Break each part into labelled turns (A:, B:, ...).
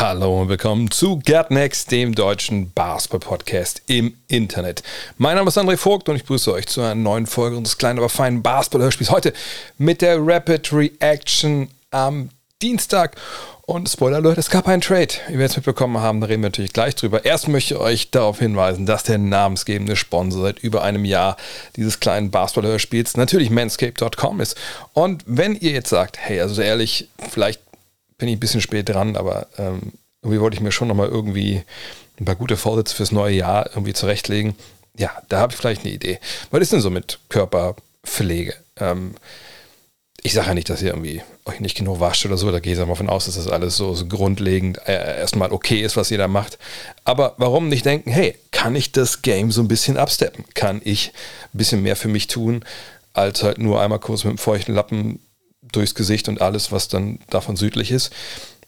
A: Hallo und willkommen zu Get Next, dem deutschen Basketball-Podcast im Internet. Mein Name ist André Vogt und ich begrüße euch zu einer neuen Folge unseres kleinen, aber feinen Basketball-Hörspiels. Heute mit der Rapid Reaction am Dienstag. Und Spoiler Alert, es gab einen Trade. Wie wir jetzt mitbekommen haben, da reden wir natürlich gleich drüber. Erst möchte ich euch darauf hinweisen, dass der namensgebende Sponsor seit über einem Jahr dieses kleinen Basketball-Hörspiels natürlich manscape.com ist. Und wenn ihr jetzt sagt, hey, also ehrlich, vielleicht bin ich ein bisschen spät dran, aber ähm, irgendwie wollte ich mir schon nochmal irgendwie ein paar gute Vorsätze fürs neue Jahr irgendwie zurechtlegen. Ja, da habe ich vielleicht eine Idee. Was ist denn so mit Körperpflege? Ähm, ich sage ja nicht, dass ihr irgendwie euch nicht genug wascht oder so, da gehe ich mal von aus, dass das alles so, so grundlegend äh, erstmal okay ist, was ihr da macht. Aber warum nicht denken, hey, kann ich das Game so ein bisschen absteppen? Kann ich ein bisschen mehr für mich tun, als halt nur einmal kurz mit dem feuchten Lappen durchs Gesicht und alles, was dann davon südlich ist.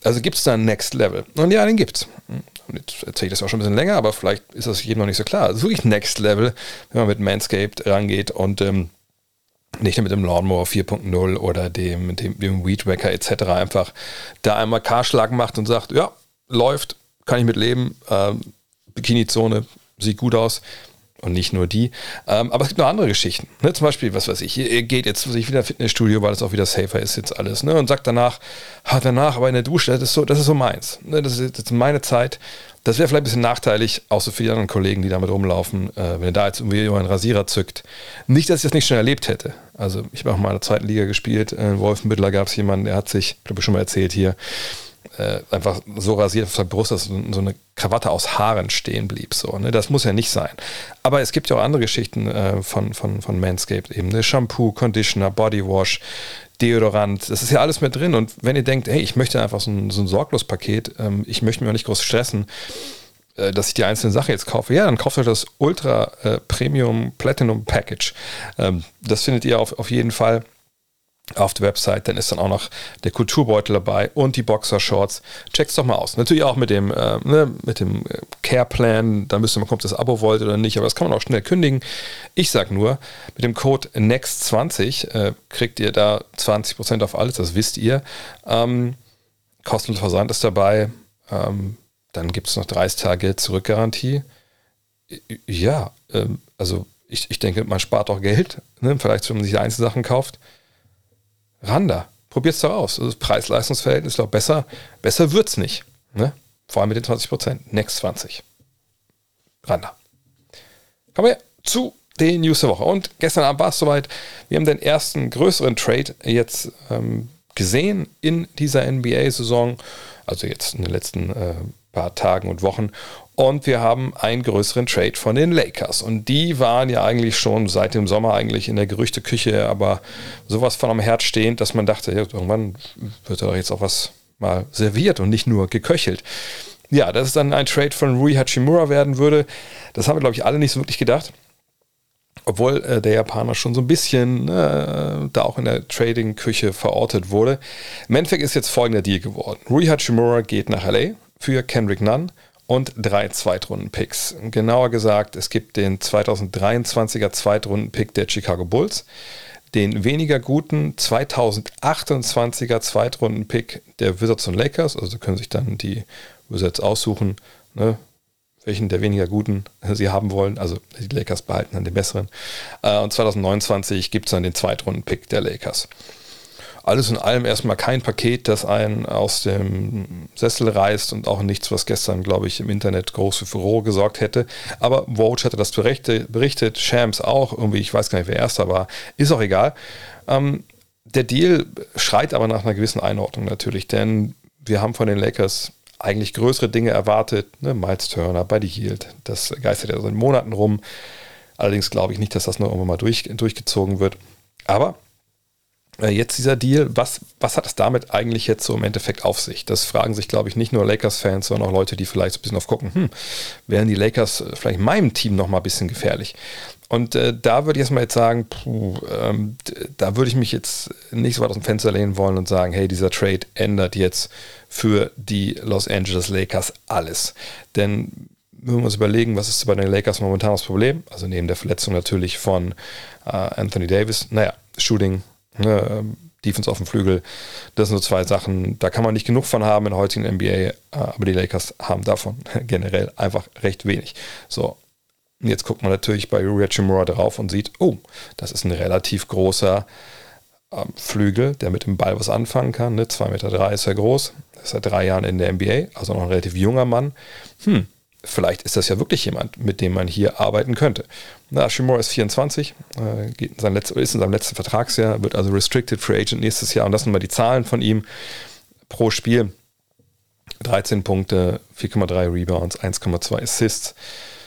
A: Also gibt es da ein Next Level? Und ja, den gibt's. Jetzt erzähle ich das auch schon ein bisschen länger, aber vielleicht ist das jedem noch nicht so klar. Also wirklich Next Level, wenn man mit Manscaped rangeht und ähm, nicht nur mit dem Lawnmower 4.0 oder dem, dem, dem Weed Wacker etc. einfach da einmal Karschlag macht und sagt, ja, läuft, kann ich mit leben, ähm, Bikini-Zone, sieht gut aus und nicht nur die. Ähm, aber es gibt noch andere Geschichten. Ne? Zum Beispiel, was weiß ich, ihr geht jetzt sich wieder Fitnessstudio, weil es auch wieder safer ist jetzt alles. Ne? Und sagt danach, hat danach aber in der Dusche, das ist so, das ist so meins. Ne? Das, ist, das ist meine Zeit. Das wäre vielleicht ein bisschen nachteilig, auch so für die anderen Kollegen, die damit rumlaufen, äh, wenn ihr da jetzt irgendwie einen Rasierer zückt. Nicht, dass ich das nicht schon erlebt hätte. Also ich habe auch mal in der zweiten Liga gespielt. In Wolfenbüttler gab es jemanden, der hat sich, glaube ich schon mal erzählt hier, äh, einfach so rasiert auf der Brust, dass so eine Krawatte aus Haaren stehen blieb. So, ne? Das muss ja nicht sein. Aber es gibt ja auch andere Geschichten äh, von, von, von Manscaped eben. Ne? Shampoo, Conditioner, Bodywash, Deodorant, das ist ja alles mit drin. Und wenn ihr denkt, hey, ich möchte einfach so ein, so ein Sorglospaket, ähm, ich möchte mich auch nicht groß stressen, äh, dass ich die einzelnen Sachen jetzt kaufe, ja, dann kauft euch das Ultra äh, Premium Platinum Package. Ähm, das findet ihr auf, auf jeden Fall auf der Website, dann ist dann auch noch der Kulturbeutel dabei und die Boxershorts. Checkt's doch mal aus. Natürlich auch mit dem, äh, ne, mit dem Care-Plan, da müsst ihr mal gucken, ob das Abo wollt oder nicht, aber das kann man auch schnell kündigen. Ich sag nur, mit dem Code NEXT20 äh, kriegt ihr da 20% auf alles, das wisst ihr. Ähm, kostenlos Versand ist dabei. Ähm, dann gibt es noch 30 Tage Zurückgarantie. Ja, ähm, also ich, ich denke, man spart auch Geld, ne? vielleicht wenn man sich Einzelsachen kauft. Randa, probiert's doch aus. Also Preis-Leistungs-Verhältnis ist doch besser. Besser wird's nicht. Ne? Vor allem mit den 20 Prozent. Next 20. Randa. Kommen wir zu den News der Woche. Und gestern Abend war es soweit. Wir haben den ersten größeren Trade jetzt ähm, gesehen in dieser NBA-Saison. Also jetzt in den letzten äh, paar Tagen und Wochen. Und wir haben einen größeren Trade von den Lakers. Und die waren ja eigentlich schon seit dem Sommer eigentlich in der Gerüchteküche, aber sowas von am Herz stehend, dass man dachte, ja, irgendwann wird da doch jetzt auch was mal serviert und nicht nur geköchelt. Ja, dass es dann ein Trade von Rui Hachimura werden würde, das haben wir, glaube ich, alle nicht so wirklich gedacht. Obwohl äh, der Japaner schon so ein bisschen äh, da auch in der Trading-Küche verortet wurde. Im Endeffekt ist jetzt folgender Deal geworden. Rui Hachimura geht nach LA für Kendrick Nunn und drei Zweitrunden-Picks. Genauer gesagt, es gibt den 2023er Zweitrunden-Pick der Chicago Bulls, den weniger guten 2028er Zweitrunden-Pick der Wizards und Lakers. Also können sich dann die Wizards aussuchen, ne, welchen der weniger guten sie haben wollen. Also die Lakers behalten dann den besseren. Äh, und 2029 gibt es dann den Zweitrunden-Pick der Lakers alles in allem erstmal kein Paket, das einen aus dem Sessel reißt und auch nichts, was gestern, glaube ich, im Internet groß für Furore gesorgt hätte. Aber Woj hatte das berichtet, Shams auch, irgendwie, ich weiß gar nicht, wer erster war, ist auch egal. Ähm, der Deal schreit aber nach einer gewissen Einordnung natürlich, denn wir haben von den Lakers eigentlich größere Dinge erwartet. Ne? Miles Turner, Buddy Hield, das geistert ja seit Monaten rum. Allerdings glaube ich nicht, dass das noch irgendwann mal durch, durchgezogen wird. Aber jetzt dieser Deal, was, was hat es damit eigentlich jetzt so im Endeffekt auf sich? Das fragen sich, glaube ich, nicht nur Lakers-Fans, sondern auch Leute, die vielleicht so ein bisschen auf gucken, hm, wären die Lakers äh, vielleicht meinem Team noch mal ein bisschen gefährlich? Und äh, da würde ich erstmal jetzt sagen, puh, ähm, da würde ich mich jetzt nicht so weit aus dem Fenster lehnen wollen und sagen, hey, dieser Trade ändert jetzt für die Los Angeles Lakers alles. Denn wenn wir uns überlegen, was ist bei den Lakers momentan das Problem? Also neben der Verletzung natürlich von äh, Anthony Davis, naja, Shooting, ne, Defense auf dem Flügel, das sind so zwei Sachen, da kann man nicht genug von haben in der heutigen NBA, aber die Lakers haben davon generell einfach recht wenig. So, jetzt guckt man natürlich bei Rui Chimura drauf und sieht, oh, das ist ein relativ großer ähm, Flügel, der mit dem Ball was anfangen kann. Ne? 2,3 Meter drei ist er groß, ist seit drei Jahren in der NBA, also noch ein relativ junger Mann. Hm, vielleicht ist das ja wirklich jemand, mit dem man hier arbeiten könnte. Na, Shimura ist 24, äh, in letzt, ist in seinem letzten Vertragsjahr, wird also Restricted Free Agent nächstes Jahr. Und das sind mal die Zahlen von ihm pro Spiel. 13 Punkte, 4,3 Rebounds, 1,2 Assists,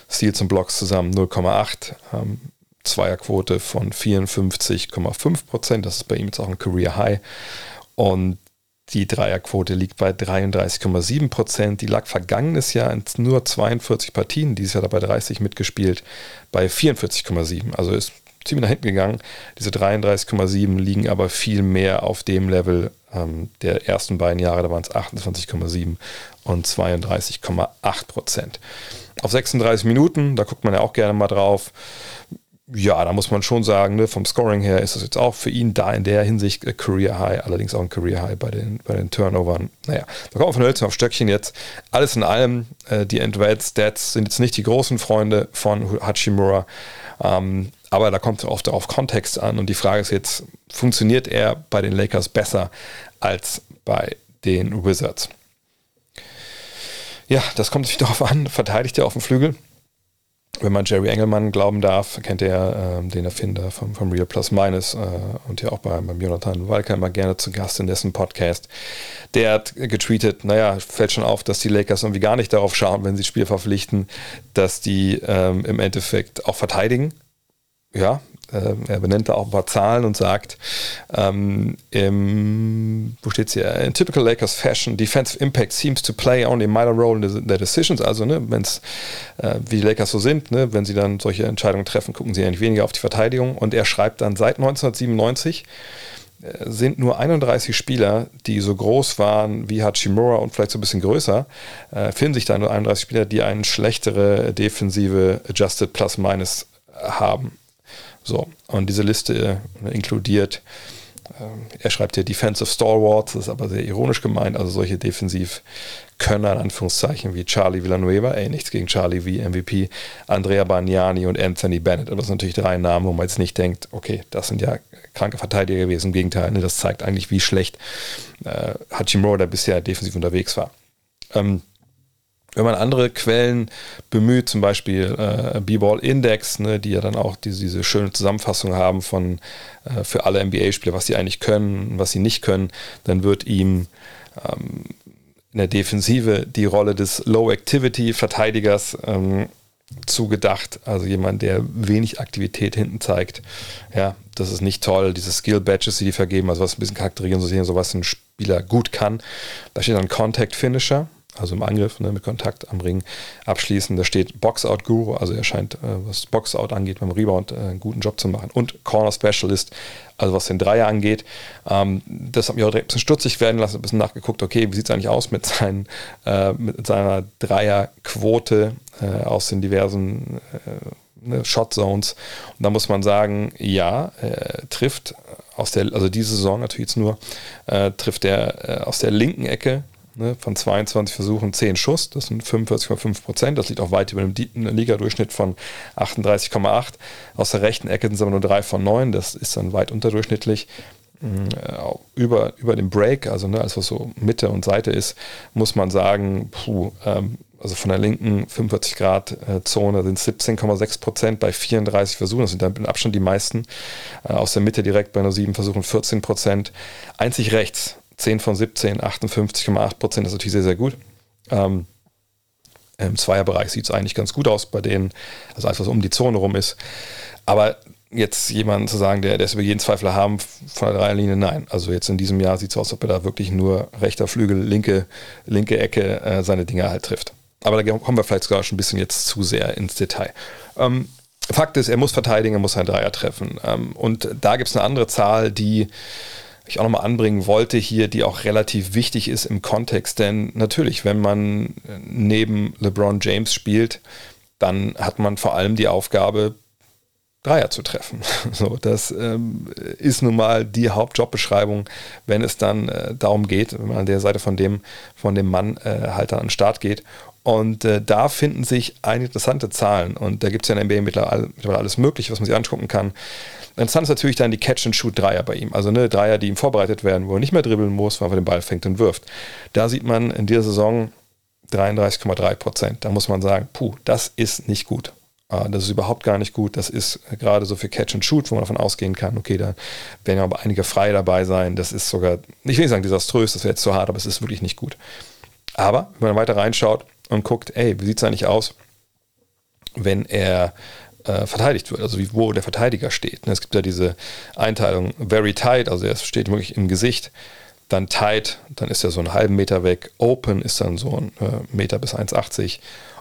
A: Steals und Blocks zusammen 0,8, ähm, Zweierquote von 54,5 Prozent. Das ist bei ihm jetzt auch ein Career High. Und die Dreierquote liegt bei 33,7 Prozent. Die lag vergangenes Jahr in nur 42 Partien, dieses Jahr dabei 30 mitgespielt, bei 44,7. Also ist ziemlich nach hinten gegangen. Diese 33,7 liegen aber viel mehr auf dem Level ähm, der ersten beiden Jahre, da waren es 28,7 und 32,8 Prozent. Auf 36 Minuten, da guckt man ja auch gerne mal drauf, ja, da muss man schon sagen, ne, vom Scoring her ist das jetzt auch für ihn da in der Hinsicht äh, Career High, allerdings auch ein Career High bei den, bei den Turnovern. Naja, da kommen wir von Hölzchen auf Stöckchen jetzt. Alles in allem, äh, die Advanced Stats sind jetzt nicht die großen Freunde von Hachimura, ähm, aber da kommt es oft auf Kontext an und die Frage ist jetzt, funktioniert er bei den Lakers besser als bei den Wizards? Ja, das kommt sich darauf an, verteidigt er auf dem Flügel? Wenn man Jerry Engelmann glauben darf, kennt er äh, den Erfinder vom, vom Real Plus Minus äh, und ja auch bei, beim Jonathan Walker immer gerne zu Gast in dessen Podcast. Der hat getweetet, naja, fällt schon auf, dass die Lakers irgendwie gar nicht darauf schauen, wenn sie Spiel verpflichten, dass die ähm, im Endeffekt auch verteidigen. Ja, äh, er benennt da auch ein paar Zahlen und sagt, ähm, im, wo steht hier? In typical Lakers fashion, defensive impact seems to play only a minor role in their decisions. Also, ne, wenn es, äh, wie die Lakers so sind, ne, wenn sie dann solche Entscheidungen treffen, gucken sie eigentlich weniger auf die Verteidigung. Und er schreibt dann, seit 1997 äh, sind nur 31 Spieler, die so groß waren wie Hachimura und vielleicht so ein bisschen größer, äh, finden sich da nur 31 Spieler, die eine schlechtere defensive Adjusted Plus-Minus haben. So, und diese Liste äh, inkludiert, äh, er schreibt hier Defensive Stalwarts, das ist aber sehr ironisch gemeint, also solche Defensivkönner in Anführungszeichen wie Charlie Villanueva, ey, nichts gegen Charlie wie MVP, Andrea Bagnani und Anthony Bennett. Aber das sind natürlich drei Namen, wo man jetzt nicht denkt, okay, das sind ja kranke Verteidiger gewesen. Im Gegenteil, ne, das zeigt eigentlich, wie schlecht äh, Hachimura bisher defensiv unterwegs war. Ähm, wenn man andere Quellen bemüht, zum Beispiel äh, B-Ball Index, ne, die ja dann auch diese, diese schöne Zusammenfassung haben von äh, für alle NBA-Spieler, was sie eigentlich können, was sie nicht können, dann wird ihm ähm, in der Defensive die Rolle des Low-Activity-Verteidigers ähm, zugedacht. Also jemand, der wenig Aktivität hinten zeigt. Ja, das ist nicht toll. Diese Skill-Badges, die die vergeben, also was ein bisschen charakterieren, so sehen, so was ein Spieler gut kann. Da steht dann Contact-Finisher also im Angriff ne, mit Kontakt am Ring abschließen. Da steht Boxout Guru, also er scheint, äh, was Boxout angeht, beim Rebound äh, einen guten Job zu machen. Und Corner Specialist, also was den Dreier angeht. Ähm, das hat mich auch direkt ein bisschen stutzig werden lassen, ein bisschen nachgeguckt, okay, wie sieht es eigentlich aus mit, seinen, äh, mit seiner Dreierquote äh, aus den diversen äh, ne, Shot Zones. Und da muss man sagen, ja, trifft aus der, also diese Saison natürlich jetzt nur, äh, trifft er aus der linken Ecke Ne, von 22 Versuchen 10 Schuss, das sind 45,5 Prozent. Das liegt auch weit über dem Liga-Durchschnitt von 38,8. Aus der rechten Ecke sind es aber nur 3 von 9, das ist dann weit unterdurchschnittlich. Mm, äh, über, über dem Break, also ne, alles was so Mitte und Seite ist, muss man sagen, puh, ähm, also von der linken 45 Grad äh, Zone sind 17,6 Prozent bei 34 Versuchen. Das sind dann mit Abstand die meisten. Äh, aus der Mitte direkt bei nur 7 Versuchen 14 Prozent. Einzig rechts 10 von 17, 58,8 Prozent, das ist natürlich sehr, sehr gut. Ähm, Im Zweierbereich sieht es eigentlich ganz gut aus bei denen, also alles, was um die Zone rum ist. Aber jetzt jemanden zu sagen, der, der ist über jeden Zweifel haben von der Dreierlinie, nein. Also jetzt in diesem Jahr sieht es aus, als ob er da wirklich nur rechter Flügel, linke, linke Ecke äh, seine Dinge halt trifft. Aber da kommen wir vielleicht sogar schon ein bisschen jetzt zu sehr ins Detail. Ähm, Fakt ist, er muss verteidigen, er muss einen Dreier treffen. Ähm, und da gibt es eine andere Zahl, die ich auch nochmal anbringen wollte hier, die auch relativ wichtig ist im Kontext. Denn natürlich, wenn man neben LeBron James spielt, dann hat man vor allem die Aufgabe, Dreier zu treffen. So, das ähm, ist nun mal die Hauptjobbeschreibung, wenn es dann äh, darum geht, wenn man an der Seite von dem, von dem Mann äh, halt dann an den Start geht. Und äh, da finden sich einige interessante Zahlen. Und da gibt es ja in der NBA mittlerweile alles Mögliche, was man sich angucken kann. Interessant ist natürlich dann die Catch-and-Shoot-Dreier bei ihm. Also ne, Dreier, die ihm vorbereitet werden, wo er nicht mehr dribbeln muss, weil er den Ball fängt und wirft. Da sieht man in dieser Saison 33,3 Prozent. Da muss man sagen, puh, das ist nicht gut. Ah, das ist überhaupt gar nicht gut. Das ist gerade so für Catch and Shoot, wo man davon ausgehen kann, okay, da werden ja aber einige frei dabei sein. Das ist sogar, ich will nicht sagen desaströs, das wäre jetzt zu hart, aber es ist wirklich nicht gut. Aber wenn man weiter reinschaut und guckt, ey, wie sieht es eigentlich aus, wenn er äh, verteidigt wird, also wie, wo der Verteidiger steht. Es gibt ja diese Einteilung very tight, also er steht wirklich im Gesicht, dann tight, dann ist er so einen halben Meter weg, open ist dann so ein äh, Meter bis 1,80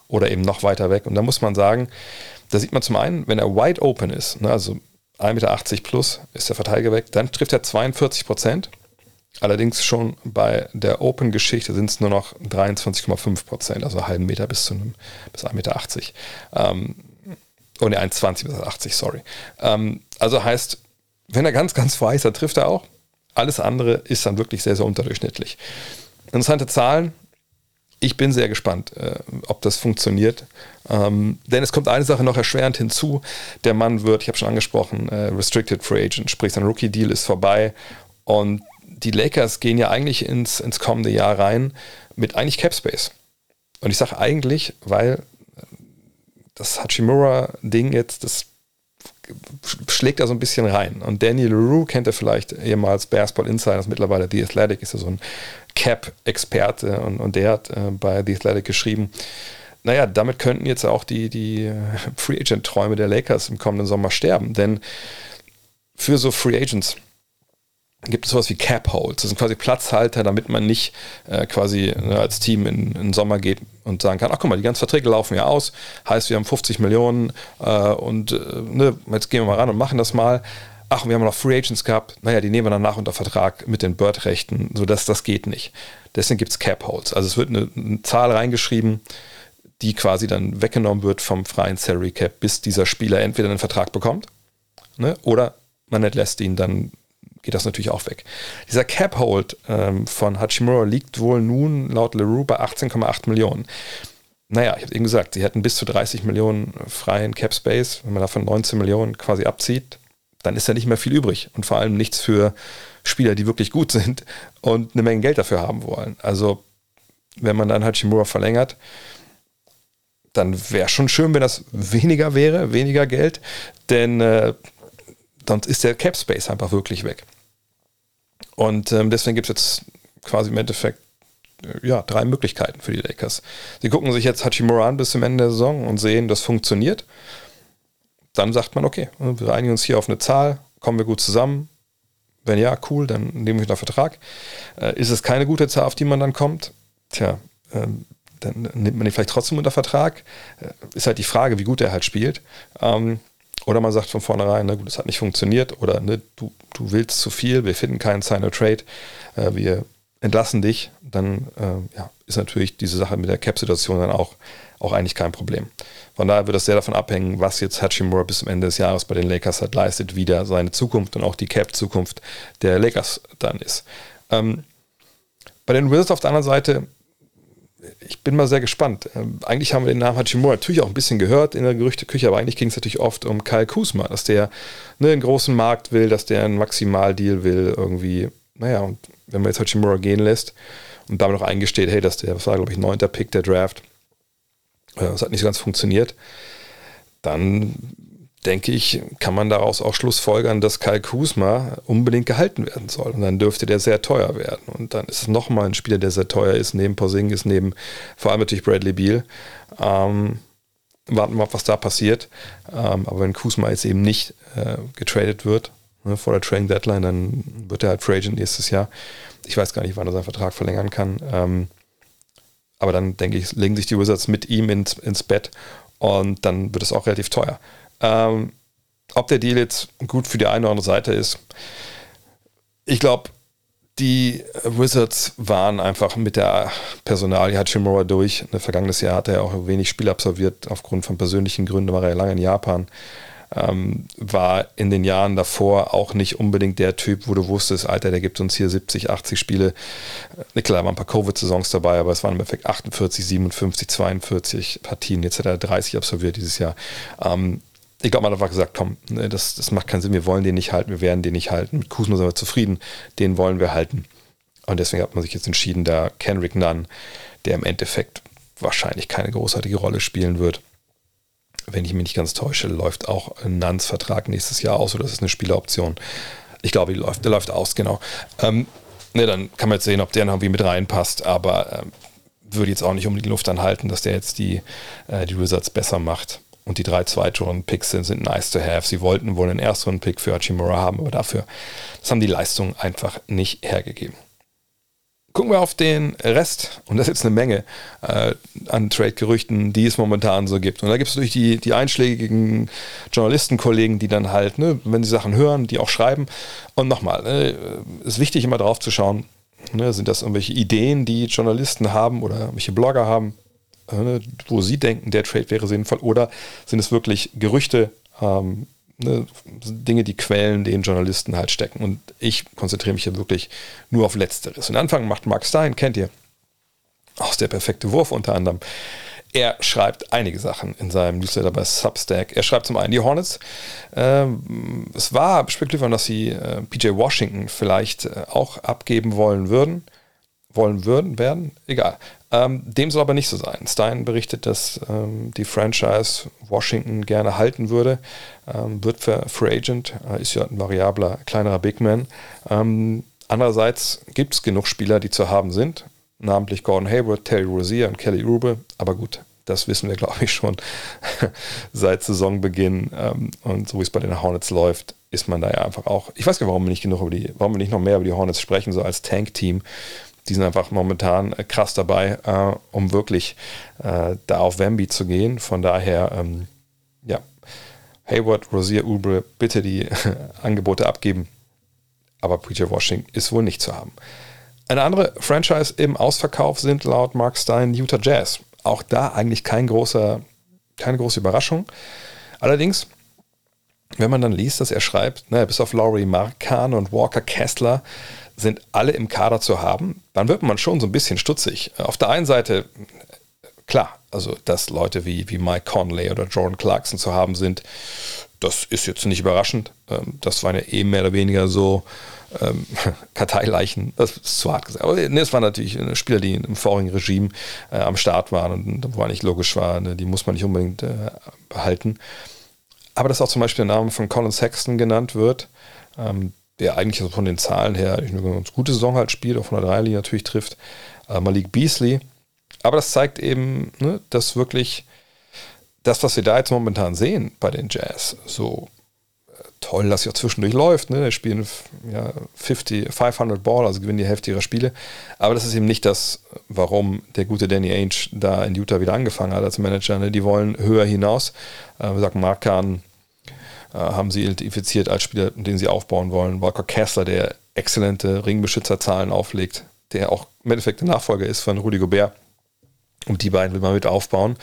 A: oder eben noch weiter weg. Und da muss man sagen, da sieht man zum einen, wenn er wide open ist, ne, also 1,80 Meter plus ist der Verteidiger weg, dann trifft er 42 Prozent. Allerdings schon bei der Open-Geschichte sind es nur noch 23,5 Prozent, also einen halben Meter bis zu einem, bis 1,80 Meter. Ähm, oh ne, 1,20 bis 80, sorry. Ähm, also heißt, wenn er ganz, ganz weiß, dann trifft er auch. Alles andere ist dann wirklich sehr, sehr unterdurchschnittlich. Interessante Zahlen, ich bin sehr gespannt, äh, ob das funktioniert. Ähm, denn es kommt eine Sache noch erschwerend hinzu. Der Mann wird, ich habe schon angesprochen, äh, Restricted Free Agent, sprich sein Rookie-Deal ist vorbei. Und die Lakers gehen ja eigentlich ins, ins kommende Jahr rein mit eigentlich Cap Space. Und ich sage eigentlich, weil das Hachimura-Ding jetzt, das schlägt da so ein bisschen rein. Und Daniel LaRue kennt er vielleicht ehemals Basketball Insiders, mittlerweile The Athletic, ist ja so ein Cap-Experte und, und der hat äh, bei The Athletic geschrieben, naja, damit könnten jetzt auch die, die äh, Free Agent-Träume der Lakers im kommenden Sommer sterben. Denn für so Free Agents gibt es sowas wie Cap Holes. Das sind quasi Platzhalter, damit man nicht äh, quasi ne, als Team in, den Sommer geht und sagen kann, ach guck mal, die ganzen Verträge laufen ja aus, heißt wir haben 50 Millionen äh, und äh, ne, jetzt gehen wir mal ran und machen das mal. Ach, wir haben noch Free Agents gehabt, naja, die nehmen wir danach unter Vertrag mit den Bird-Rechten, sodass das geht nicht. Deswegen gibt es Cap Holes. Also es wird eine, eine Zahl reingeschrieben, die quasi dann weggenommen wird vom freien Salary Cap, bis dieser Spieler entweder einen Vertrag bekommt ne, oder man entlässt ihn dann geht das natürlich auch weg. Dieser Cap Hold ähm, von Hachimura liegt wohl nun laut LaRue bei 18,8 Millionen. Naja, ich habe eben gesagt, sie hätten bis zu 30 Millionen freien Cap Space. Wenn man davon 19 Millionen quasi abzieht, dann ist ja nicht mehr viel übrig. Und vor allem nichts für Spieler, die wirklich gut sind und eine Menge Geld dafür haben wollen. Also, wenn man dann Hachimura verlängert, dann wäre schon schön, wenn das weniger wäre, weniger Geld, denn äh, sonst ist der Cap Space einfach wirklich weg. Und ähm, deswegen gibt es jetzt quasi im Endeffekt äh, ja, drei Möglichkeiten für die Lakers. Sie gucken sich jetzt Hachimura an bis zum Ende der Saison und sehen, das funktioniert. Dann sagt man, okay, wir einigen uns hier auf eine Zahl, kommen wir gut zusammen. Wenn ja, cool, dann nehmen wir einen Vertrag. Äh, ist es keine gute Zahl, auf die man dann kommt? Tja, ähm, dann nimmt man ihn vielleicht trotzdem unter Vertrag. Äh, ist halt die Frage, wie gut er halt spielt. Ähm, oder man sagt von vornherein, ne, gut, das hat nicht funktioniert oder ne, du, du willst zu viel, wir finden keinen Sign or Trade, äh, wir entlassen dich, dann äh, ja, ist natürlich diese Sache mit der Cap-Situation dann auch, auch eigentlich kein Problem. Von daher wird das sehr davon abhängen, was jetzt Hachimura bis zum Ende des Jahres bei den Lakers hat leistet, wie da seine Zukunft und auch die Cap-Zukunft der Lakers dann ist. Ähm, bei den Wizards auf der anderen Seite ich bin mal sehr gespannt. Ähm, eigentlich haben wir den Namen Hachimura natürlich auch ein bisschen gehört in der Gerüchteküche, aber eigentlich ging es natürlich oft um Kyle Kuzma, dass der ne, einen großen Markt will, dass der einen Maximaldeal will, irgendwie. Naja, und wenn man jetzt Hachimura gehen lässt und damit auch eingesteht, hey, dass der, das war, glaube ich, neunter Pick der Draft, äh, das hat nicht so ganz funktioniert, dann denke ich, kann man daraus auch schlussfolgern, dass Kai Kusma unbedingt gehalten werden soll. Und dann dürfte der sehr teuer werden. Und dann ist es nochmal ein Spieler, der sehr teuer ist, neben Porzingis, neben vor allem natürlich Bradley Beal. Ähm, warten wir mal, was da passiert. Ähm, aber wenn Kuzma jetzt eben nicht äh, getradet wird ne, vor der Trading Deadline, dann wird er halt Free Agent nächstes Jahr. Ich weiß gar nicht, wann er seinen Vertrag verlängern kann. Ähm, aber dann denke ich, legen sich die Wizards mit ihm ins, ins Bett und dann wird es auch relativ teuer. Ähm, ob der Deal jetzt gut für die eine oder andere Seite ist, ich glaube, die Wizards waren einfach mit der Personalie Hachimura durch. Vergangenes Jahr hat er auch wenig Spiel absolviert aufgrund von persönlichen Gründen, war er ja lange in Japan. Ähm, war in den Jahren davor auch nicht unbedingt der Typ, wo du wusstest, Alter, der gibt uns hier 70, 80 Spiele. Äh, klar, waren ein paar Covid-Saisons dabei, aber es waren im Endeffekt 48, 57, 42 Partien. Jetzt hat er 30 absolviert dieses Jahr. Ähm, ich glaube, man hat einfach gesagt, komm, ne, das, das macht keinen Sinn, wir wollen den nicht halten, wir werden den nicht halten. Mit Kuzma sind wir zufrieden, den wollen wir halten. Und deswegen hat man sich jetzt entschieden, da Kenrick Nunn, der im Endeffekt wahrscheinlich keine großartige Rolle spielen wird, wenn ich mich nicht ganz täusche, läuft auch Nunns Vertrag nächstes Jahr aus oder das ist eine Spieleroption. Ich glaube, läuft, der läuft aus, genau. Ähm, ne, dann kann man jetzt sehen, ob der noch irgendwie mit reinpasst, aber ähm, würde jetzt auch nicht um die Luft anhalten, dass der jetzt die, äh, die Wizards besser macht. Und die drei Zweitrunden-Picks sind, sind nice to have. Sie wollten wohl einen Erstrunden-Pick für Hachimura haben, aber dafür, das haben die Leistungen einfach nicht hergegeben. Gucken wir auf den Rest, und das ist jetzt eine Menge äh, an Trade-Gerüchten, die es momentan so gibt. Und da gibt es natürlich die, die einschlägigen Journalistenkollegen, die dann halt, ne, wenn sie Sachen hören, die auch schreiben. Und nochmal, ne, ist wichtig, immer drauf zu schauen, ne, sind das irgendwelche Ideen, die Journalisten haben oder welche Blogger haben, äh, wo sie denken, der Trade wäre sinnvoll, oder sind es wirklich Gerüchte, ähm, ne, Dinge, die Quellen den Journalisten halt stecken. Und ich konzentriere mich hier wirklich nur auf Letzteres. Und Anfang macht Mark Stein, kennt ihr, aus der perfekte Wurf unter anderem. Er schreibt einige Sachen in seinem Newsletter bei Substack. Er schreibt zum einen die Hornets. Ähm, es war spekuliert dass sie äh, PJ Washington vielleicht äh, auch abgeben wollen würden wollen würden, werden, egal. Ähm, dem soll aber nicht so sein. Stein berichtet, dass ähm, die Franchise Washington gerne halten würde, ähm, wird für Free Agent, äh, ist ja ein variabler, kleinerer Big Man. Ähm, andererseits gibt es genug Spieler, die zu haben sind, namentlich Gordon Hayward, Terry Rozier und Kelly Rube, aber gut, das wissen wir, glaube ich, schon seit Saisonbeginn. Ähm, und so wie es bei den Hornets läuft, ist man da ja einfach auch. Ich weiß gar nicht, warum wir nicht genug über die, warum wir nicht noch mehr über die Hornets sprechen, so als Tank-Team die sind einfach momentan äh, krass dabei, äh, um wirklich äh, da auf Wemby zu gehen. Von daher, ähm, ja, Hayward, Rosier, Ubre, bitte die Angebote abgeben. Aber PJ Washington ist wohl nicht zu haben. Eine andere Franchise im Ausverkauf sind laut Mark Stein Utah Jazz. Auch da eigentlich kein großer, keine große Überraschung. Allerdings, wenn man dann liest, dass er schreibt, naja, bis auf Laurie Markan und Walker Kessler sind alle im Kader zu haben, dann wird man schon so ein bisschen stutzig. Auf der einen Seite, klar, also dass Leute wie, wie Mike Conley oder Jordan Clarkson zu haben sind, das ist jetzt nicht überraschend. Ähm, das waren ja eben mehr oder weniger so ähm, Karteileichen, das ist zu hart gesagt. Aber nee, es waren natürlich Spieler, die im vorigen Regime äh, am Start waren und wo eigentlich logisch war, ne, die muss man nicht unbedingt äh, behalten. Aber dass auch zum Beispiel der Name von Colin Sexton genannt wird, ähm, der eigentlich also von den Zahlen her eine ganz gute Saison halt spielt, auch von der Dreierlinie natürlich trifft. Äh, Malik Beasley. Aber das zeigt eben, ne, dass wirklich das, was wir da jetzt momentan sehen bei den Jazz, so äh, toll, dass sie auch zwischendurch läuft. Ne? Die spielen ja, 50, 500 Ball, also gewinnen die Hälfte ihrer Spiele. Aber das ist eben nicht das, warum der gute Danny Ainge da in Utah wieder angefangen hat als Manager. Ne? Die wollen höher hinaus. Äh, sagen, Mark Kahn haben sie identifiziert als Spieler, den sie aufbauen wollen. Walker Kessler, der exzellente Ringbeschützerzahlen auflegt, der auch im Endeffekt der Nachfolger ist von Rudy Gobert. Und die beiden will man mit aufbauen.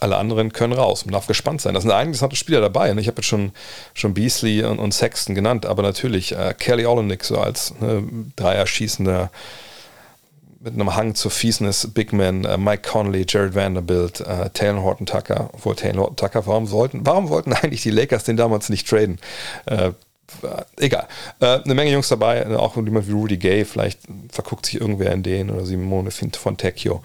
A: Alle anderen können raus. Man darf gespannt sein. Da sind einige interessante Spieler dabei. Ich habe jetzt schon, schon Beasley und, und Sexton genannt, aber natürlich äh, Kelly Olenek so als ne, Dreier schießender mit einem Hang zur Fiesness, Big Man, äh, Mike Conley, Jared Vanderbilt, äh, Taylor Horton Tucker, obwohl Taylor Horton Tucker, warum wollten, warum wollten eigentlich die Lakers den damals nicht traden? Äh, egal. Äh, eine Menge Jungs dabei, äh, auch jemand wie Rudy Gay, vielleicht verguckt sich irgendwer in den oder Simone von Tecchio.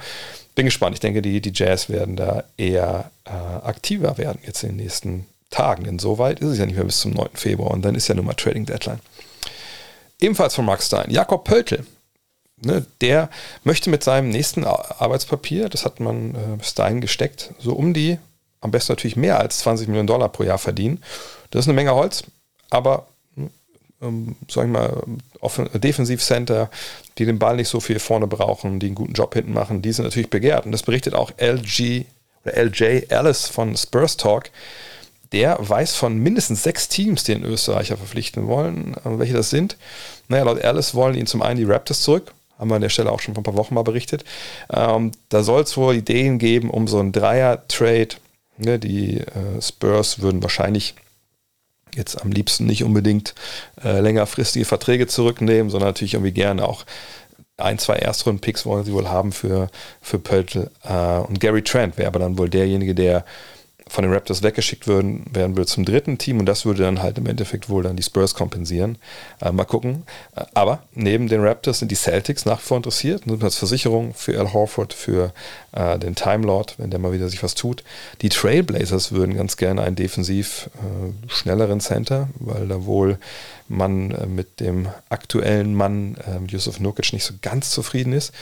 A: Bin gespannt. Ich denke, die, die Jazz werden da eher äh, aktiver werden jetzt in den nächsten Tagen, denn so ist es ja nicht mehr bis zum 9. Februar und dann ist ja nun mal Trading Deadline. Ebenfalls von Mark Stein, Jakob Pöltl ne, der möchte mit seinem nächsten Arbeitspapier, das hat man äh, bis gesteckt, so um die am besten natürlich mehr als 20 Millionen Dollar pro Jahr verdienen. Das ist eine Menge Holz, aber ähm, sag ich mal, Defensivcenter, die den Ball nicht so viel vorne brauchen, die einen guten Job hinten machen, die sind natürlich begehrt. Und das berichtet auch LG oder LJ Alice von Spurs Talk. Der weiß von mindestens sechs Teams, die den Österreicher verpflichten wollen. Äh, welche das sind? Naja, laut Alice wollen ihn zum einen die Raptors zurück, haben wir an der Stelle auch schon vor ein paar Wochen mal berichtet. Ähm, da soll es wohl Ideen geben um so einen Dreier-Trade. Ne, die äh, Spurs würden wahrscheinlich jetzt am liebsten nicht unbedingt äh, längerfristige Verträge zurücknehmen, sondern natürlich irgendwie gerne auch ein, zwei Erstrunden-Picks wollen sie wohl haben für, für Pöltl. Äh, und Gary Trent wäre aber dann wohl derjenige, der von den Raptors weggeschickt würden, werden würde zum dritten Team und das würde dann halt im Endeffekt wohl dann die Spurs kompensieren. Äh, mal gucken. Äh, aber neben den Raptors sind die Celtics nach wie vor interessiert, nur als Versicherung für Al Horford, für äh, den Time Lord, wenn der mal wieder sich was tut. Die Trailblazers würden ganz gerne einen defensiv äh, schnelleren Center, weil da wohl man äh, mit dem aktuellen Mann äh, Yusuf Nurkic nicht so ganz zufrieden ist.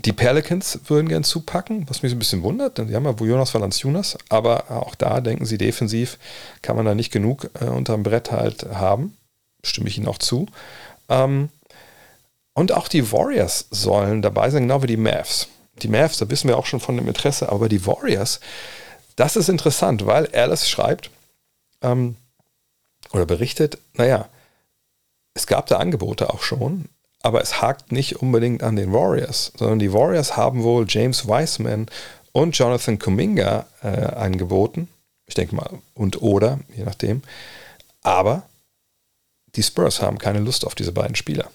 A: Die Pelicans würden gern zupacken, was mich so ein bisschen wundert, denn sie haben ja Jonas Valanciunas, aber auch da denken sie defensiv, kann man da nicht genug äh, unterm Brett halt haben. Stimme ich ihnen auch zu. Ähm, und auch die Warriors sollen dabei sein, genau wie die Mavs. Die Mavs, da wissen wir auch schon von dem Interesse, aber die Warriors, das ist interessant, weil Alice schreibt ähm, oder berichtet, naja, es gab da Angebote auch schon, aber es hakt nicht unbedingt an den Warriors, sondern die Warriors haben wohl James Wiseman und Jonathan Kuminga äh, angeboten. Ich denke mal, und oder, je nachdem. Aber die Spurs haben keine Lust auf diese beiden Spieler.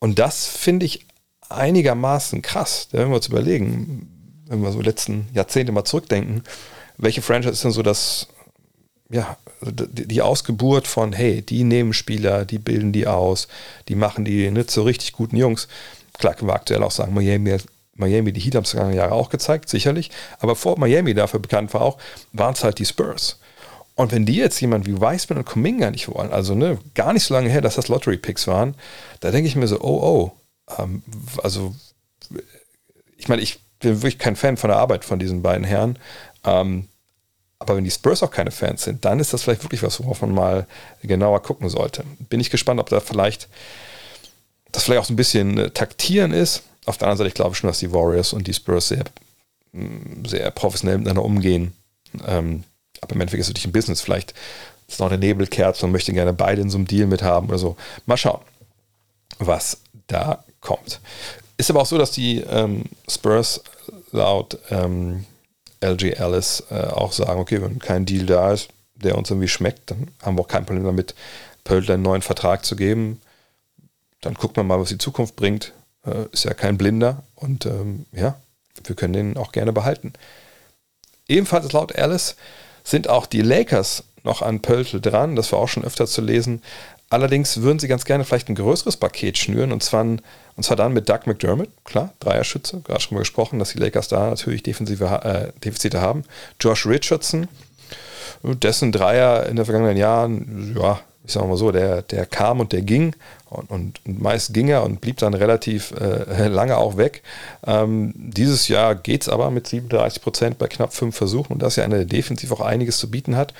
A: Und das finde ich einigermaßen krass, wenn wir uns überlegen, wenn wir so letzten Jahrzehnte mal zurückdenken, welche Franchise ist denn so das ja, die Ausgeburt von, hey, die nehmen Spieler, die bilden die aus, die machen die nicht so richtig guten Jungs. Klar können wir aktuell auch sagen, Miami, Miami die Heat haben es vergangenen Jahre auch gezeigt, sicherlich. Aber vor Miami dafür bekannt war auch, waren es halt die Spurs. Und wenn die jetzt jemand wie Weissman und Kuminga nicht wollen, also ne, gar nicht so lange her, dass das Lottery-Picks waren, da denke ich mir so, oh, oh. Ähm, also, ich meine, ich bin wirklich kein Fan von der Arbeit von diesen beiden Herren. Ähm, aber wenn die Spurs auch keine Fans sind, dann ist das vielleicht wirklich was, worauf man mal genauer gucken sollte. Bin ich gespannt, ob da vielleicht das vielleicht auch so ein bisschen äh, taktieren ist. Auf der anderen Seite, ich glaube schon, dass die Warriors und die Spurs sehr, mm, sehr professionell miteinander umgehen. Ähm, aber im Endeffekt ist es natürlich ein Business. Vielleicht ist noch eine Nebelkerze und möchte gerne beide in so einem Deal mit haben oder so. Mal schauen, was da kommt. Ist aber auch so, dass die ähm, Spurs laut ähm, LG Alice äh, auch sagen, okay, wenn kein Deal da ist, der uns irgendwie schmeckt, dann haben wir auch kein Problem damit, Pöltler einen neuen Vertrag zu geben. Dann guckt man mal, was die Zukunft bringt. Äh, ist ja kein Blinder und ähm, ja, wir können den auch gerne behalten. Ebenfalls laut Alice sind auch die Lakers noch an Pöltl dran, das war auch schon öfter zu lesen. Allerdings würden sie ganz gerne vielleicht ein größeres Paket schnüren und zwar, und zwar dann mit Doug McDermott, klar, Dreierschütze, gerade schon mal gesprochen, dass die Lakers da natürlich defensive äh, Defizite haben. Josh Richardson, dessen Dreier in den vergangenen Jahren, ja, ich sag mal so, der, der kam und der ging und, und, meist ging er und blieb dann relativ äh, lange auch weg. Ähm, dieses Jahr geht es aber mit 37 Prozent bei knapp fünf Versuchen und das ja eine defensiv auch einiges zu bieten hat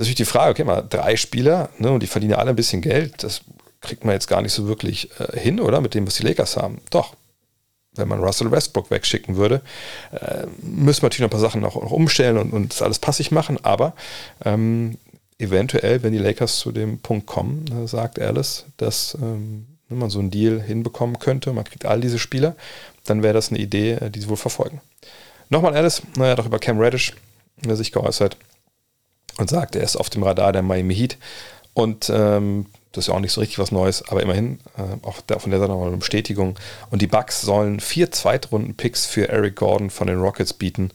A: ist natürlich die Frage, okay, mal drei Spieler, ne, und die verdienen alle ein bisschen Geld, das kriegt man jetzt gar nicht so wirklich äh, hin, oder? Mit dem, was die Lakers haben. Doch. Wenn man Russell Westbrook wegschicken würde, äh, müssen wir natürlich noch ein paar Sachen noch, noch umstellen und, und das alles passig machen, aber ähm, eventuell, wenn die Lakers zu dem Punkt kommen, äh, sagt Alice, dass ähm, wenn man so einen Deal hinbekommen könnte, man kriegt all diese Spieler, dann wäre das eine Idee, äh, die sie wohl verfolgen. Nochmal Alice, naja, doch über Cam Reddish, der sich geäußert und sagt, er ist auf dem Radar der Miami Heat. Und ähm, das ist ja auch nicht so richtig was Neues, aber immerhin, äh, auch da, von der Seite nochmal eine Bestätigung. Und die Bucks sollen vier Zweitrunden-Picks für Eric Gordon von den Rockets bieten.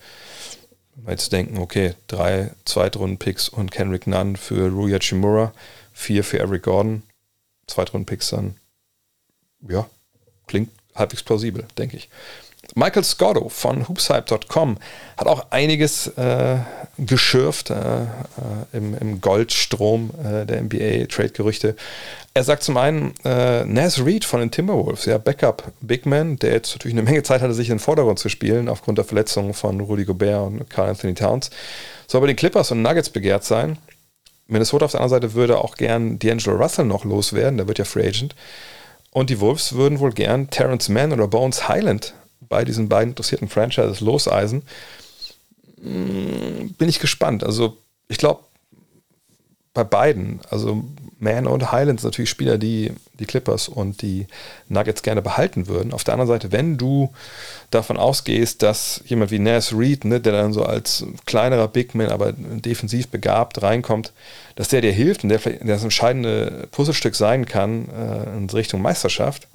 A: Wenn wir jetzt denken, okay, drei Zweitrunden-Picks und Kendrick Nunn für Ruya Chimura, vier für Eric Gordon, Zweitrunden-Picks dann, ja, klingt halbwegs plausibel, denke ich. Michael Scotto von hoopshype.com hat auch einiges äh, geschürft äh, äh, im, im, Goldstrom äh, der NBA-Trade-Gerüchte. Er sagt zum einen, äh, Nas Reed von den Timberwolves, ja, Backup Big Man, der jetzt natürlich eine Menge Zeit hatte, sich in den Vordergrund zu spielen, aufgrund der Verletzungen von Rudy Gobert und Carl Anthony Towns, soll bei den Clippers und Nuggets begehrt sein. Minnesota auf der anderen Seite würde auch gern D'Angelo Russell noch loswerden, der wird ja Free Agent. Und die Wolves würden wohl gern Terrence Mann oder Bones Highland bei diesen beiden interessierten Franchises loseisen. Hm, bin ich gespannt. Also ich glaube, bei beiden, also Man und Highlands natürlich Spieler, die die Clippers und die Nuggets gerne behalten würden. Auf der anderen Seite, wenn du davon ausgehst, dass jemand wie Nas Reed, ne, der dann so als kleinerer Big Man, aber defensiv begabt reinkommt, dass der dir hilft und der vielleicht das entscheidende Puzzlestück sein kann äh, in Richtung Meisterschaft,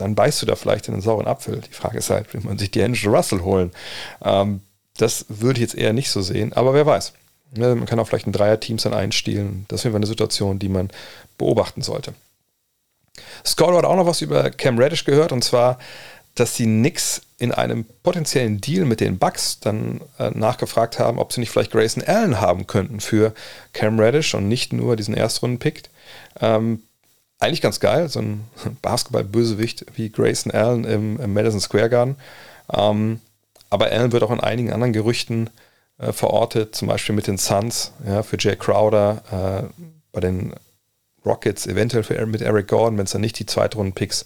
A: dann beißt du da vielleicht in den sauren Apfel. Die Frage ist halt, will man sich die Angel Russell holen? Ähm, das würde ich jetzt eher nicht so sehen, aber wer weiß. Man kann auch vielleicht ein Dreier-Teams dann einstielen. Das wäre eine Situation, die man beobachten sollte. Scott hat auch noch was über Cam Reddish gehört und zwar, dass die Knicks in einem potenziellen Deal mit den Bucks dann äh, nachgefragt haben, ob sie nicht vielleicht Grayson Allen haben könnten für Cam Reddish und nicht nur diesen Erstrunden-Pick. Ähm, eigentlich ganz geil, so ein Basketball-Bösewicht wie Grayson Allen im, im Madison Square Garden. Ähm, aber Allen wird auch in einigen anderen Gerüchten äh, verortet, zum Beispiel mit den Suns, ja, für Jay Crowder, äh, bei den Rockets, eventuell für, mit Eric Gordon, wenn es dann nicht die Zweitrunden-Picks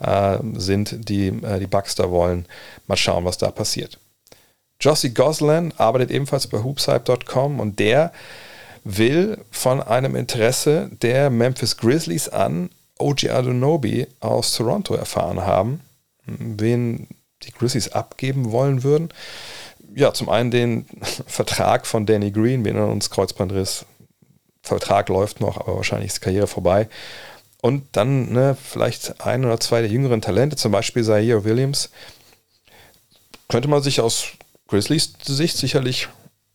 A: äh, sind, die äh, die Bucks da wollen. Mal schauen, was da passiert. Jossie Goslan arbeitet ebenfalls bei hoopshype.com und der will von einem Interesse der Memphis Grizzlies an OG Adonobi aus Toronto erfahren haben, wen die Grizzlies abgeben wollen würden ja, zum einen den Vertrag von Danny Green, wir erinnern uns Kreuzbandriss. Vertrag läuft noch, aber wahrscheinlich ist die Karriere vorbei. Und dann ne, vielleicht ein oder zwei der jüngeren Talente, zum Beispiel Zaire Williams, könnte man sich aus Grizzlies Sicht sicherlich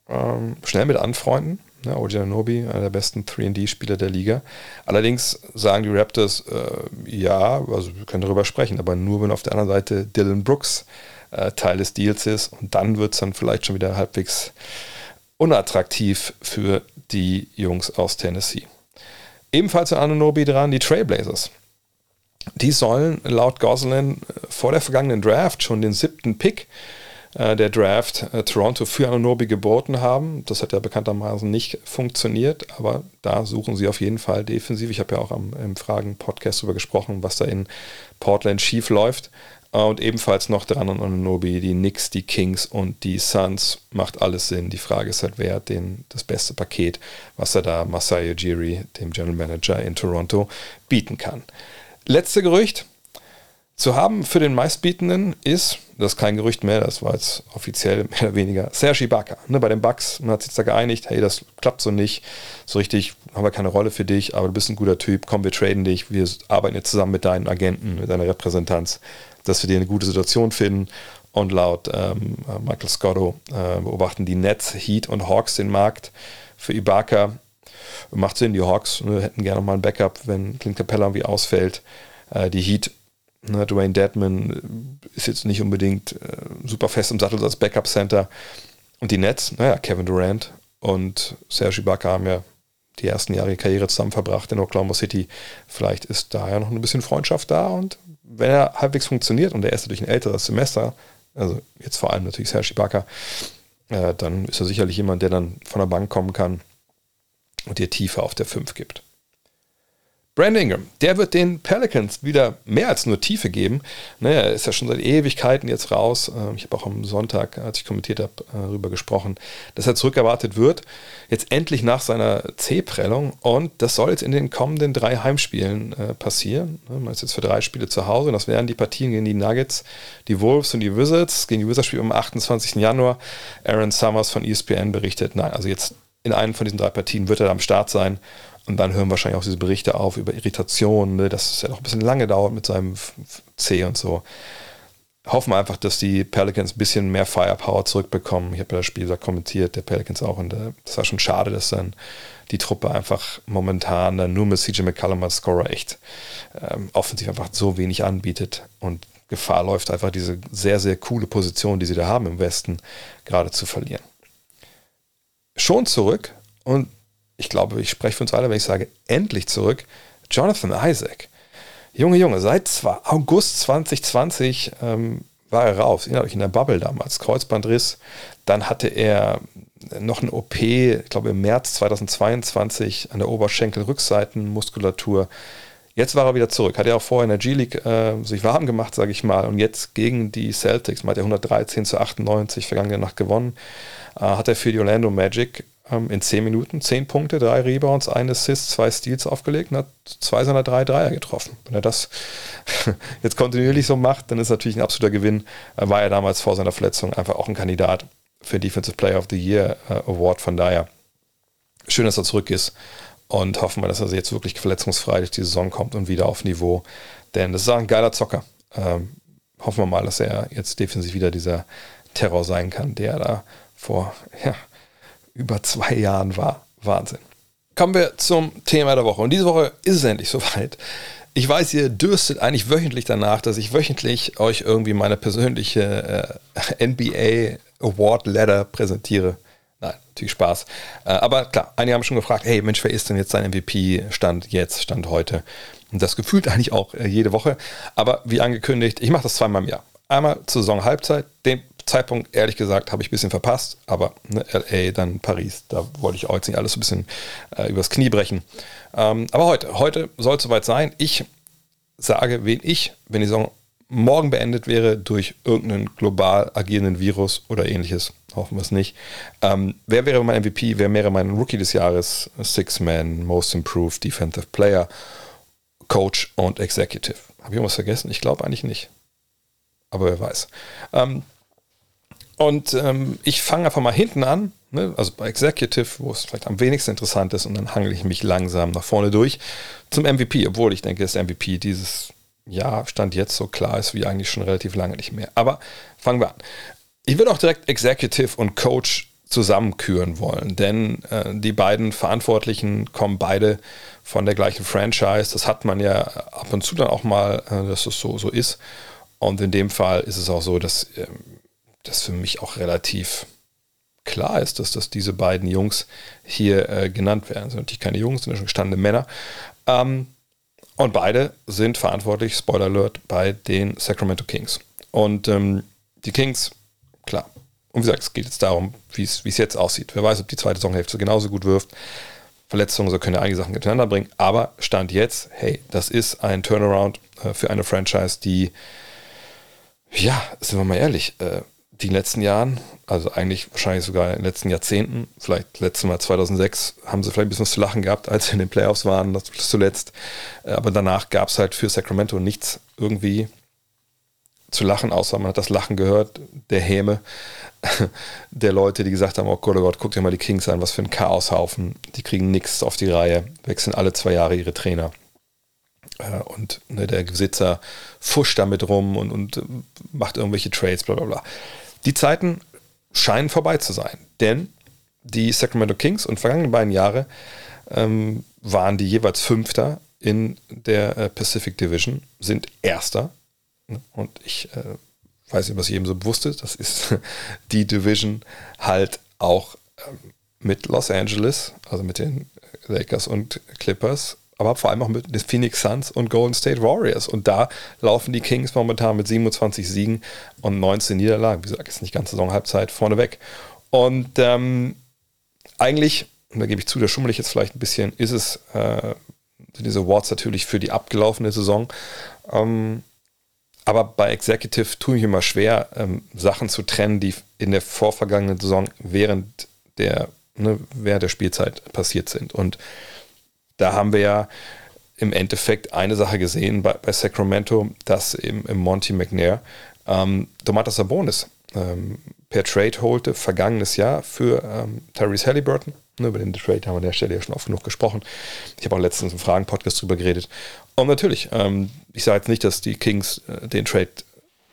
A: ähm, schnell mit anfreunden. Ne, Ojanobi, einer der besten 3D-Spieler der Liga. Allerdings sagen die Raptors, äh, ja, also wir können darüber sprechen, aber nur wenn auf der anderen Seite Dylan Brooks äh, Teil des Deals ist. Und dann wird es dann vielleicht schon wieder halbwegs unattraktiv für die Jungs aus Tennessee. Ebenfalls an Anunobi dran die Trailblazers. Die sollen laut Gosselin äh, vor der vergangenen Draft schon den siebten Pick äh, der Draft äh, Toronto für Anunobi geboten haben. Das hat ja bekanntermaßen nicht funktioniert, aber da suchen sie auf jeden Fall defensiv. Ich habe ja auch am, im Fragen-Podcast darüber gesprochen, was da in Portland schief läuft. Äh, und ebenfalls noch dran an Ononobi, die Knicks, die Kings und die Suns. Macht alles Sinn. Die Frage ist halt, wer hat den, das beste Paket, was er da Masai Ujiri, dem General Manager in Toronto, bieten kann. Letzte Gerücht zu haben für den meistbietenden ist, das ist kein Gerücht mehr, das war jetzt offiziell mehr oder weniger, Sergi Ibaka. Ne, bei den Bucks, man hat sich da geeinigt, hey, das klappt so nicht, so richtig, haben wir keine Rolle für dich, aber du bist ein guter Typ, komm, wir traden dich, wir arbeiten jetzt zusammen mit deinen Agenten, mit deiner Repräsentanz dass wir dir eine gute Situation finden. Und laut ähm, Michael Scotto äh, beobachten die Nets, Heat und Hawks den Markt für Ibaka. Macht Sinn, die Hawks ne, hätten gerne mal ein Backup, wenn Clint Capella irgendwie ausfällt. Äh, die Heat, ne, Dwayne Dedman ist jetzt nicht unbedingt äh, super fest im Sattel als Backup-Center. Und die Nets, naja, Kevin Durant und Serge Ibaka haben ja die ersten Jahre Karriere zusammen verbracht in Oklahoma City. Vielleicht ist da ja noch ein bisschen Freundschaft da und wenn er halbwegs funktioniert und er ist natürlich ein älteres Semester, also jetzt vor allem natürlich Serge Ibaka, äh, dann ist er sicherlich jemand, der dann von der Bank kommen kann und dir Tiefe auf der 5 gibt. Brandon Ingram, der wird den Pelicans wieder mehr als nur Tiefe geben. Naja, er ist ja schon seit Ewigkeiten jetzt raus. Ähm, ich habe auch am Sonntag, als ich kommentiert habe, äh, darüber gesprochen, dass er zurückerwartet wird. Jetzt endlich nach seiner C-Prellung. Und das soll jetzt in den kommenden drei Heimspielen äh, passieren. Man ist jetzt für drei Spiele zu Hause. Und das wären die Partien gegen die Nuggets, die Wolves und die Wizards. Gegen die Wizards spielt am 28. Januar. Aaron Summers von ESPN berichtet, nein, also jetzt in einem von diesen drei Partien wird er am Start sein. Und dann hören wahrscheinlich auch diese Berichte auf über Irritationen, ne, dass es ja noch ein bisschen lange dauert mit seinem C und so. Hoffen wir einfach, dass die Pelicans ein bisschen mehr Firepower zurückbekommen. Ich habe ja das Spiel da kommentiert, der Pelicans auch. Und das war schon schade, dass dann die Truppe einfach momentan nur mit CJ McCallum als Scorer echt ähm, offensiv einfach so wenig anbietet. Und Gefahr läuft, einfach diese sehr, sehr coole Position, die sie da haben im Westen, gerade zu verlieren. Schon zurück, und ich glaube, ich spreche für uns alle, wenn ich sage, endlich zurück, Jonathan Isaac. Junge, Junge, seit August 2020 ähm, war er raus, innerlich in der Bubble damals, Kreuzbandriss. Dann hatte er noch eine OP, ich glaube im März 2022 an der Oberschenkelrückseitenmuskulatur. Jetzt war er wieder zurück. Hat er auch vorher in der G-League äh, sich warm gemacht, sage ich mal. Und jetzt gegen die Celtics, man hat er 113 zu 98 vergangene Nacht gewonnen, äh, hat er für die Orlando Magic ähm, in 10 Minuten 10 Punkte, 3 Rebounds, 1 Assist, 2 Steals aufgelegt und hat zwei seiner drei Dreier getroffen. Wenn er das jetzt kontinuierlich so macht, dann ist natürlich ein absoluter Gewinn. Er war ja damals vor seiner Verletzung einfach auch ein Kandidat für Defensive Player of the Year äh, Award. Von daher schön, dass er zurück ist und hoffen wir, dass er jetzt wirklich verletzungsfrei durch die Saison kommt und wieder auf Niveau. Denn das ist auch ein geiler Zocker. Ähm, hoffen wir mal, dass er jetzt defensiv wieder dieser Terror sein kann, der da vor ja, über zwei Jahren war. Wahnsinn. Kommen wir zum Thema der Woche. Und diese Woche ist es endlich soweit. Ich weiß, ihr dürstet eigentlich wöchentlich danach, dass ich wöchentlich euch irgendwie meine persönliche äh, NBA Award Letter präsentiere. Nein, natürlich Spaß. Äh, aber klar, einige haben schon gefragt, hey Mensch, wer ist denn jetzt sein MVP-Stand jetzt, Stand heute? Und das gefühlt eigentlich auch äh, jede Woche. Aber wie angekündigt, ich mache das zweimal im Jahr. Einmal zur Saison-Halbzeit, den Zeitpunkt, ehrlich gesagt, habe ich ein bisschen verpasst, aber ne, LA, dann Paris, da wollte ich auch jetzt nicht alles so ein bisschen äh, übers Knie brechen. Ähm, aber heute, heute soll es soweit sein. Ich sage, wen ich, wenn die Saison morgen beendet wäre durch irgendeinen global agierenden Virus oder ähnliches, hoffen wir es nicht. Ähm, wer wäre mein MVP? Wer wäre mein Rookie des Jahres? Six-Man, Most Improved, Defensive Player, Coach und Executive. Habe ich irgendwas vergessen? Ich glaube eigentlich nicht. Aber wer weiß. Ähm, und ähm, ich fange einfach mal hinten an, ne? also bei Executive, wo es vielleicht am wenigsten interessant ist, und dann hangel ich mich langsam nach vorne durch zum MVP, obwohl ich denke, dass MVP dieses Jahr Stand jetzt so klar ist wie eigentlich schon relativ lange nicht mehr. Aber fangen wir an. Ich würde auch direkt Executive und Coach zusammenküren wollen, denn äh, die beiden Verantwortlichen kommen beide von der gleichen Franchise. Das hat man ja ab und zu dann auch mal, äh, dass es so, so ist. Und in dem Fall ist es auch so, dass äh, das für mich auch relativ klar ist, dass das diese beiden Jungs hier äh, genannt werden. Das sind natürlich keine Jungs, sind schon gestandene Männer. Ähm, und beide sind verantwortlich, Spoiler Alert, bei den Sacramento Kings. Und ähm, die Kings, klar. Und wie gesagt, es geht jetzt darum, wie es jetzt aussieht. Wer weiß, ob die zweite Saisonhälfte genauso gut wirft. Verletzungen, so können ja einige Sachen miteinander bringen. Aber Stand jetzt, hey, das ist ein Turnaround äh, für eine Franchise, die, ja, sind wir mal ehrlich, äh, die letzten Jahren, also eigentlich wahrscheinlich sogar in den letzten Jahrzehnten, vielleicht letztes Mal 2006, haben sie vielleicht ein bisschen was zu lachen gehabt, als sie in den Playoffs waren, das zuletzt. Äh, aber danach gab es halt für Sacramento nichts irgendwie zu lachen, außer man hat das Lachen gehört, der Häme der Leute, die gesagt haben, oh Gott, oh Gott, guck dir mal die Kings an, was für ein Chaoshaufen. Die kriegen nichts auf die Reihe, wechseln alle zwei Jahre ihre Trainer. Äh, und ne, der Besitzer fuscht damit rum und, und macht irgendwelche Trades, bla bla bla. Die Zeiten scheinen vorbei zu sein, denn die Sacramento Kings und vergangenen beiden Jahre ähm, waren die jeweils Fünfter in der äh, Pacific Division, sind Erster. Und ich äh, weiß nicht, was jedem so bewusst ist, das ist die Division halt auch ähm, mit Los Angeles, also mit den Lakers und Clippers aber vor allem auch mit den Phoenix Suns und Golden State Warriors. Und da laufen die Kings momentan mit 27 Siegen und 19 Niederlagen. Wie gesagt, ist nicht ganze Saison-Halbzeit vorneweg. Und ähm, eigentlich, und da gebe ich zu, da schummel ich jetzt vielleicht ein bisschen, ist es äh, diese Awards natürlich für die abgelaufene Saison. Ähm, aber bei Executive tue ich immer schwer, ähm, Sachen zu trennen, die in der vorvergangenen Saison während der, ne, während der Spielzeit passiert sind. Und da haben wir ja im Endeffekt eine Sache gesehen bei, bei Sacramento, dass im, im Monty McNair ähm, Domantas Sabonis ähm, per Trade holte, vergangenes Jahr für ähm, Tyrese Halliburton. Ne, über den Trade haben wir an der Stelle ja schon oft genug gesprochen. Ich habe auch letztens im Fragen-Podcast drüber geredet. Und natürlich, ähm, ich sage jetzt nicht, dass die Kings äh, den Trade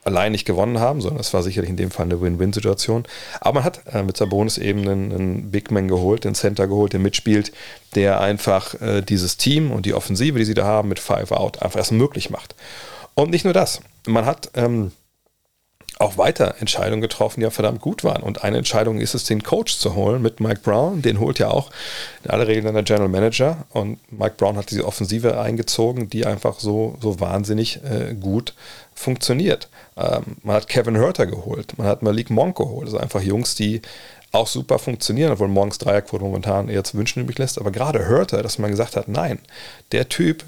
A: allein nicht gewonnen haben, sondern es war sicherlich in dem Fall eine Win-Win-Situation. Aber man hat äh, mit Sabonis eben einen, einen Big Man geholt, den Center geholt, der mitspielt, der einfach äh, dieses Team und die Offensive, die sie da haben, mit Five Out einfach erst möglich macht. Und nicht nur das. man hat ähm, auch weiter Entscheidungen getroffen, die ja verdammt gut waren. Und eine Entscheidung ist es, den Coach zu holen mit Mike Brown. Den holt ja auch in aller Regel dann der General Manager. Und Mike Brown hat diese Offensive eingezogen, die einfach so, so wahnsinnig äh, gut funktioniert. Ähm, man hat Kevin Herter geholt, man hat Malik Monk geholt. Also einfach Jungs, die auch super funktionieren, obwohl Monks Dreierquote momentan eher zu wünschen übrig lässt. Aber gerade Herter, dass man gesagt hat, nein, der Typ,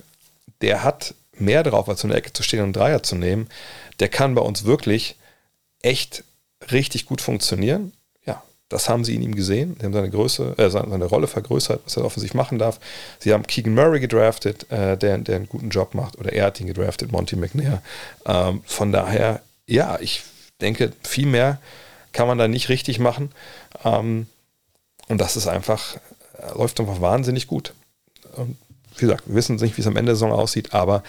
A: der hat mehr drauf, als in der Ecke zu stehen und Dreier zu nehmen. Der kann bei uns wirklich echt richtig gut funktionieren. Ja, das haben sie in ihm gesehen. Sie haben seine Größe, äh, seine Rolle vergrößert, was er offensichtlich machen darf. Sie haben Keegan Murray gedraftet, äh, der, der einen guten Job macht, oder er hat ihn gedraftet, Monty McNair. Ähm, von daher, ja, ich denke, viel mehr kann man da nicht richtig machen. Ähm, und das ist einfach, äh, läuft einfach wahnsinnig gut. Und wie gesagt, wir wissen nicht, wie es am Ende der Saison aussieht, aber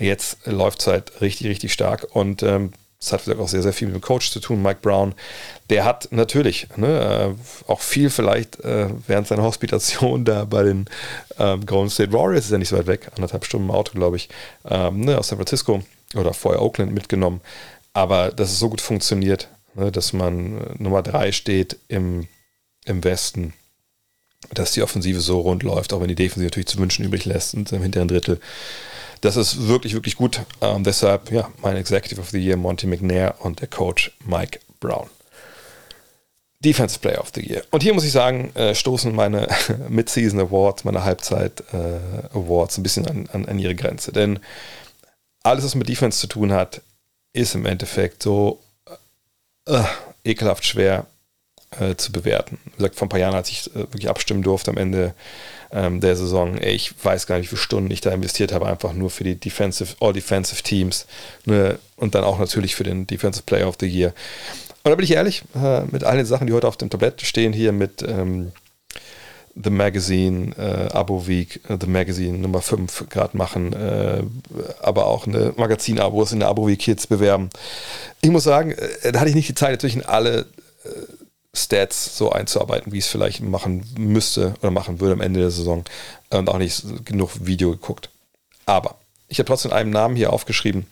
A: jetzt läuft es halt richtig, richtig stark. Und ähm, das hat auch sehr, sehr viel mit dem Coach zu tun, Mike Brown. Der hat natürlich ne, äh, auch viel vielleicht äh, während seiner Hospitation da bei den ähm, Golden State Warriors, ist ja nicht so weit weg, anderthalb Stunden im Auto, glaube ich, ähm, ne, aus San Francisco oder vorher Oakland mitgenommen. Aber dass es so gut funktioniert, ne, dass man äh, Nummer drei steht im, im Westen, dass die Offensive so rund läuft, auch wenn die Defensive natürlich zu wünschen übrig lässt und im hinteren Drittel das ist wirklich, wirklich gut. Ähm, deshalb, ja, mein Executive of the Year, Monty McNair und der Coach Mike Brown. Defensive Player of the Year. Und hier muss ich sagen, äh, stoßen meine Mid-Season Awards, meine Halbzeit äh, Awards ein bisschen an, an, an, ihre Grenze. Denn alles, was mit Defense zu tun hat, ist im Endeffekt so äh, ekelhaft schwer äh, zu bewerten. Wie gesagt, vor ein paar Jahren, als ich äh, wirklich abstimmen durfte am Ende ähm, der Saison. Ey, ich weiß gar nicht, wie viele Stunden ich da investiert habe, einfach nur für die Defensive, All Defensive Teams ne, und dann auch natürlich für den Defensive Player of the Year. Und da bin ich ehrlich, äh, mit all den Sachen, die heute auf dem Tablett stehen, hier mit ähm, The Magazine, äh, Abo Week, äh, The Magazine Nummer 5 gerade machen, äh, aber auch eine Magazin-Abos in der Abo Week jetzt bewerben. Ich muss sagen, äh, da hatte ich nicht die Zeit, natürlich alle äh, Stats so einzuarbeiten, wie ich es vielleicht machen müsste oder machen würde am Ende der Saison und auch nicht genug Video geguckt. Aber ich habe trotzdem einen Namen hier aufgeschrieben,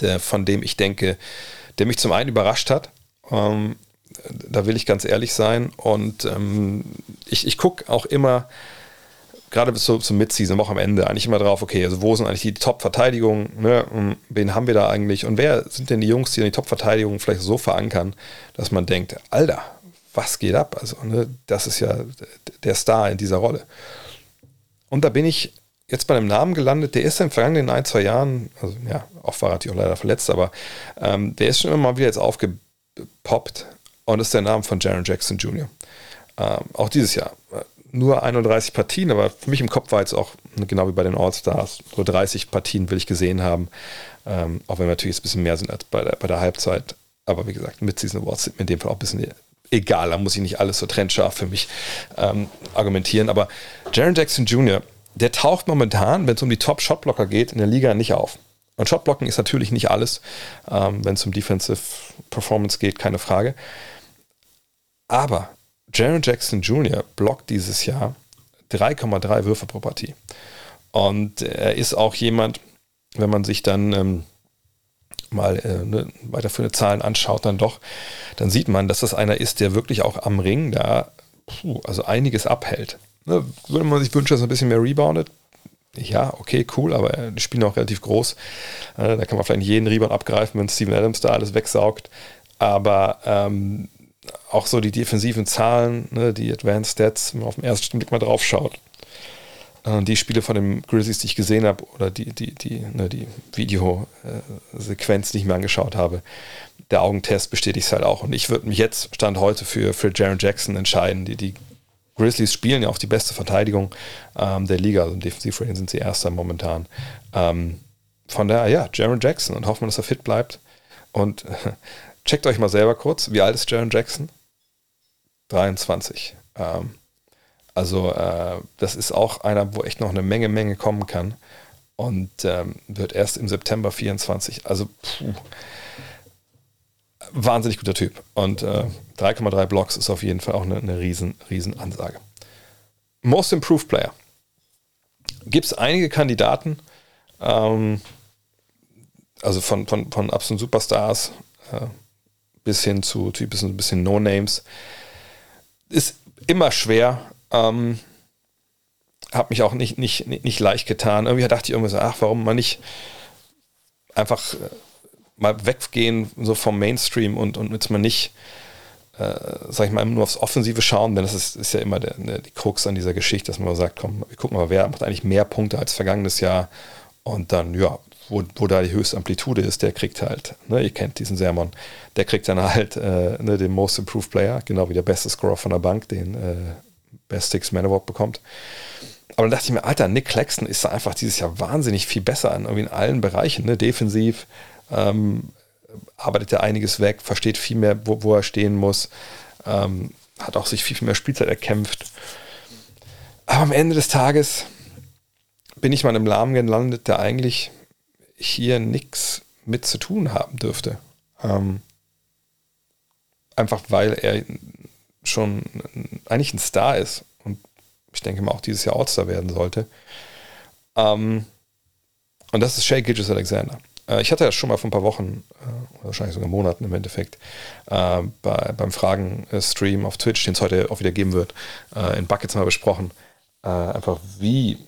A: der, von dem ich denke, der mich zum einen überrascht hat. Ähm, da will ich ganz ehrlich sein. Und ähm, ich, ich gucke auch immer, gerade bis zum Midseason, auch am Ende, eigentlich immer drauf, okay, also wo sind eigentlich die Top-Verteidigungen, ne? wen haben wir da eigentlich und wer sind denn die Jungs, die die Top-Verteidigung vielleicht so verankern, dass man denkt, Alter, was geht ab? Also, ne, das ist ja der Star in dieser Rolle. Und da bin ich jetzt bei einem Namen gelandet, der ist in den vergangenen ein, zwei Jahren, also ja, oft war natürlich auch leider verletzt, aber ähm, der ist schon immer mal wieder jetzt aufgepoppt und ist der Name von Jaron Jackson Jr. Ähm, auch dieses Jahr nur 31 Partien, aber für mich im Kopf war jetzt auch, genau wie bei den All-Stars, so 30 Partien will ich gesehen haben. Ähm, auch wenn wir natürlich jetzt ein bisschen mehr sind als bei der, bei der Halbzeit. Aber wie gesagt, mit Season Awards sind mir in dem Fall auch ein bisschen egal. Da muss ich nicht alles so trennscharf für mich ähm, argumentieren. Aber Jaron Jackson Jr., der taucht momentan, wenn es um die Top-Shotblocker geht, in der Liga nicht auf. Und Shotblocken ist natürlich nicht alles, ähm, wenn es um Defensive Performance geht, keine Frage. Aber Jaron Jackson Jr. blockt dieses Jahr 3,3 Würfe pro Partie. Und er ist auch jemand, wenn man sich dann ähm, mal äh, ne, weiterführende Zahlen anschaut, dann doch, dann sieht man, dass das einer ist, der wirklich auch am Ring da puh, also einiges abhält. Ne, würde man sich wünschen, dass er ein bisschen mehr reboundet. Ja, okay, cool, aber die spielen auch relativ groß. Äh, da kann man vielleicht jeden Rebound abgreifen, wenn Steven Adams da alles wegsaugt. Aber ähm, auch so die defensiven Zahlen, ne, die Advanced Stats, wenn man auf den ersten Blick mal drauf schaut. Äh, die Spiele von den Grizzlies, die ich gesehen habe, oder die, die, die, ne, die Videosequenz, die ich mir angeschaut habe, der Augentest bestätigt es halt auch. Und ich würde mich jetzt, Stand heute, für, für Jaron Jackson entscheiden. Die, die Grizzlies spielen ja auf die beste Verteidigung ähm, der Liga. Also im Defensivrating sind sie Erster momentan. Ähm, von daher, ja, Jaron Jackson und hoffen dass er fit bleibt. Und Checkt euch mal selber kurz, wie alt ist Jaron Jackson? 23. Ähm, also äh, das ist auch einer, wo echt noch eine Menge, Menge kommen kann. Und ähm, wird erst im September 24. Also puh, wahnsinnig guter Typ. Und äh, 3,3 Blocks ist auf jeden Fall auch eine, eine riesen, riesen Ansage. Most Improved Player. Gibt es einige Kandidaten. Ähm, also von, von, von absoluten Superstars äh, bis hin zu, zu ein bisschen No-Names. Ist immer schwer. Ähm, hat mich auch nicht, nicht, nicht, leicht getan. Irgendwie dachte ich irgendwie so, ach, warum mal nicht einfach äh, mal weggehen so vom Mainstream und, und jetzt mal nicht, äh, sag ich mal, nur aufs Offensive schauen, denn das ist, ist ja immer der, der, die Krux an dieser Geschichte, dass man sagt, komm, wir gucken mal, wer macht eigentlich mehr Punkte als vergangenes Jahr und dann, ja, wo, wo da die höchste Amplitude ist, der kriegt halt, ne, ihr kennt diesen Sermon, der kriegt dann halt äh, ne, den Most Improved Player, genau wie der beste Scorer von der Bank, den äh, Best Six Man Award bekommt. Aber dann dachte ich mir, Alter, Nick Claxton ist da einfach dieses Jahr wahnsinnig viel besser an, irgendwie in allen Bereichen, ne? defensiv, ähm, arbeitet er einiges weg, versteht viel mehr, wo, wo er stehen muss, ähm, hat auch sich viel, viel mehr Spielzeit erkämpft. Aber am Ende des Tages bin ich mal im Lahmen gelandet, der eigentlich hier nichts mit zu tun haben dürfte. Ähm, einfach weil er schon eigentlich ein Star ist und ich denke mal auch dieses Jahr All-Star werden sollte. Ähm, und das ist Shay Gidges Alexander. Äh, ich hatte ja schon mal vor ein paar Wochen, äh, wahrscheinlich sogar Monaten im Endeffekt, äh, bei, beim Fragen-Stream auf Twitch, den es heute auch wieder geben wird, äh, in Buckets mal besprochen, äh, einfach wie,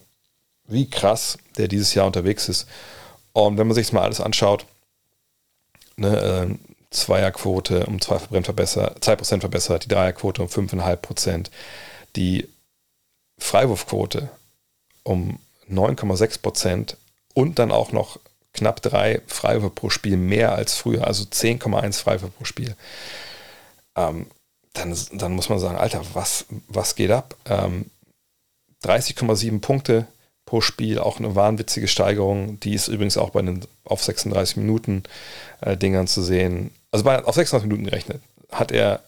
A: wie krass der dieses Jahr unterwegs ist. Und wenn man sich das mal alles anschaut, ne, äh, Zweierquote um 2% verbessert, 2% verbessert, die Dreierquote um 5,5%, die Freiwurfquote um 9,6% und dann auch noch knapp drei Freiwürfe pro Spiel mehr als früher, also 10,1 Freiwürfe pro Spiel. Ähm, dann, dann muss man sagen, Alter, was, was geht ab? Ähm, 30,7 Punkte pro Spiel, auch eine wahnwitzige Steigerung. Die ist übrigens auch bei den auf 36 Minuten äh, Dingern zu sehen. Also bei, auf 36 Minuten gerechnet hat er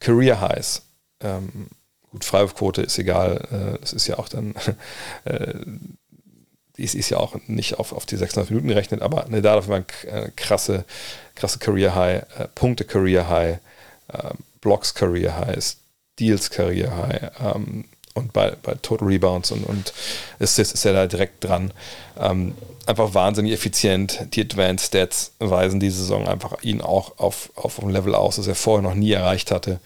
A: Career Highs. Ähm, gut, Freiwurfquote ist egal. Äh, das ist ja auch dann, äh, ist, ist, ja auch nicht auf, auf die 36 Minuten gerechnet, aber ne, da war ein äh, krasse, krasse Career High, äh, Punkte Career High, äh, Blocks Career Highs, Deals Career High. Ähm, und bei, bei Total Rebounds und, und Assists ist er da direkt dran. Ähm, einfach wahnsinnig effizient. Die Advanced Stats weisen diese Saison einfach ihn auch auf, auf ein Level aus, das er vorher noch nie erreicht hatte.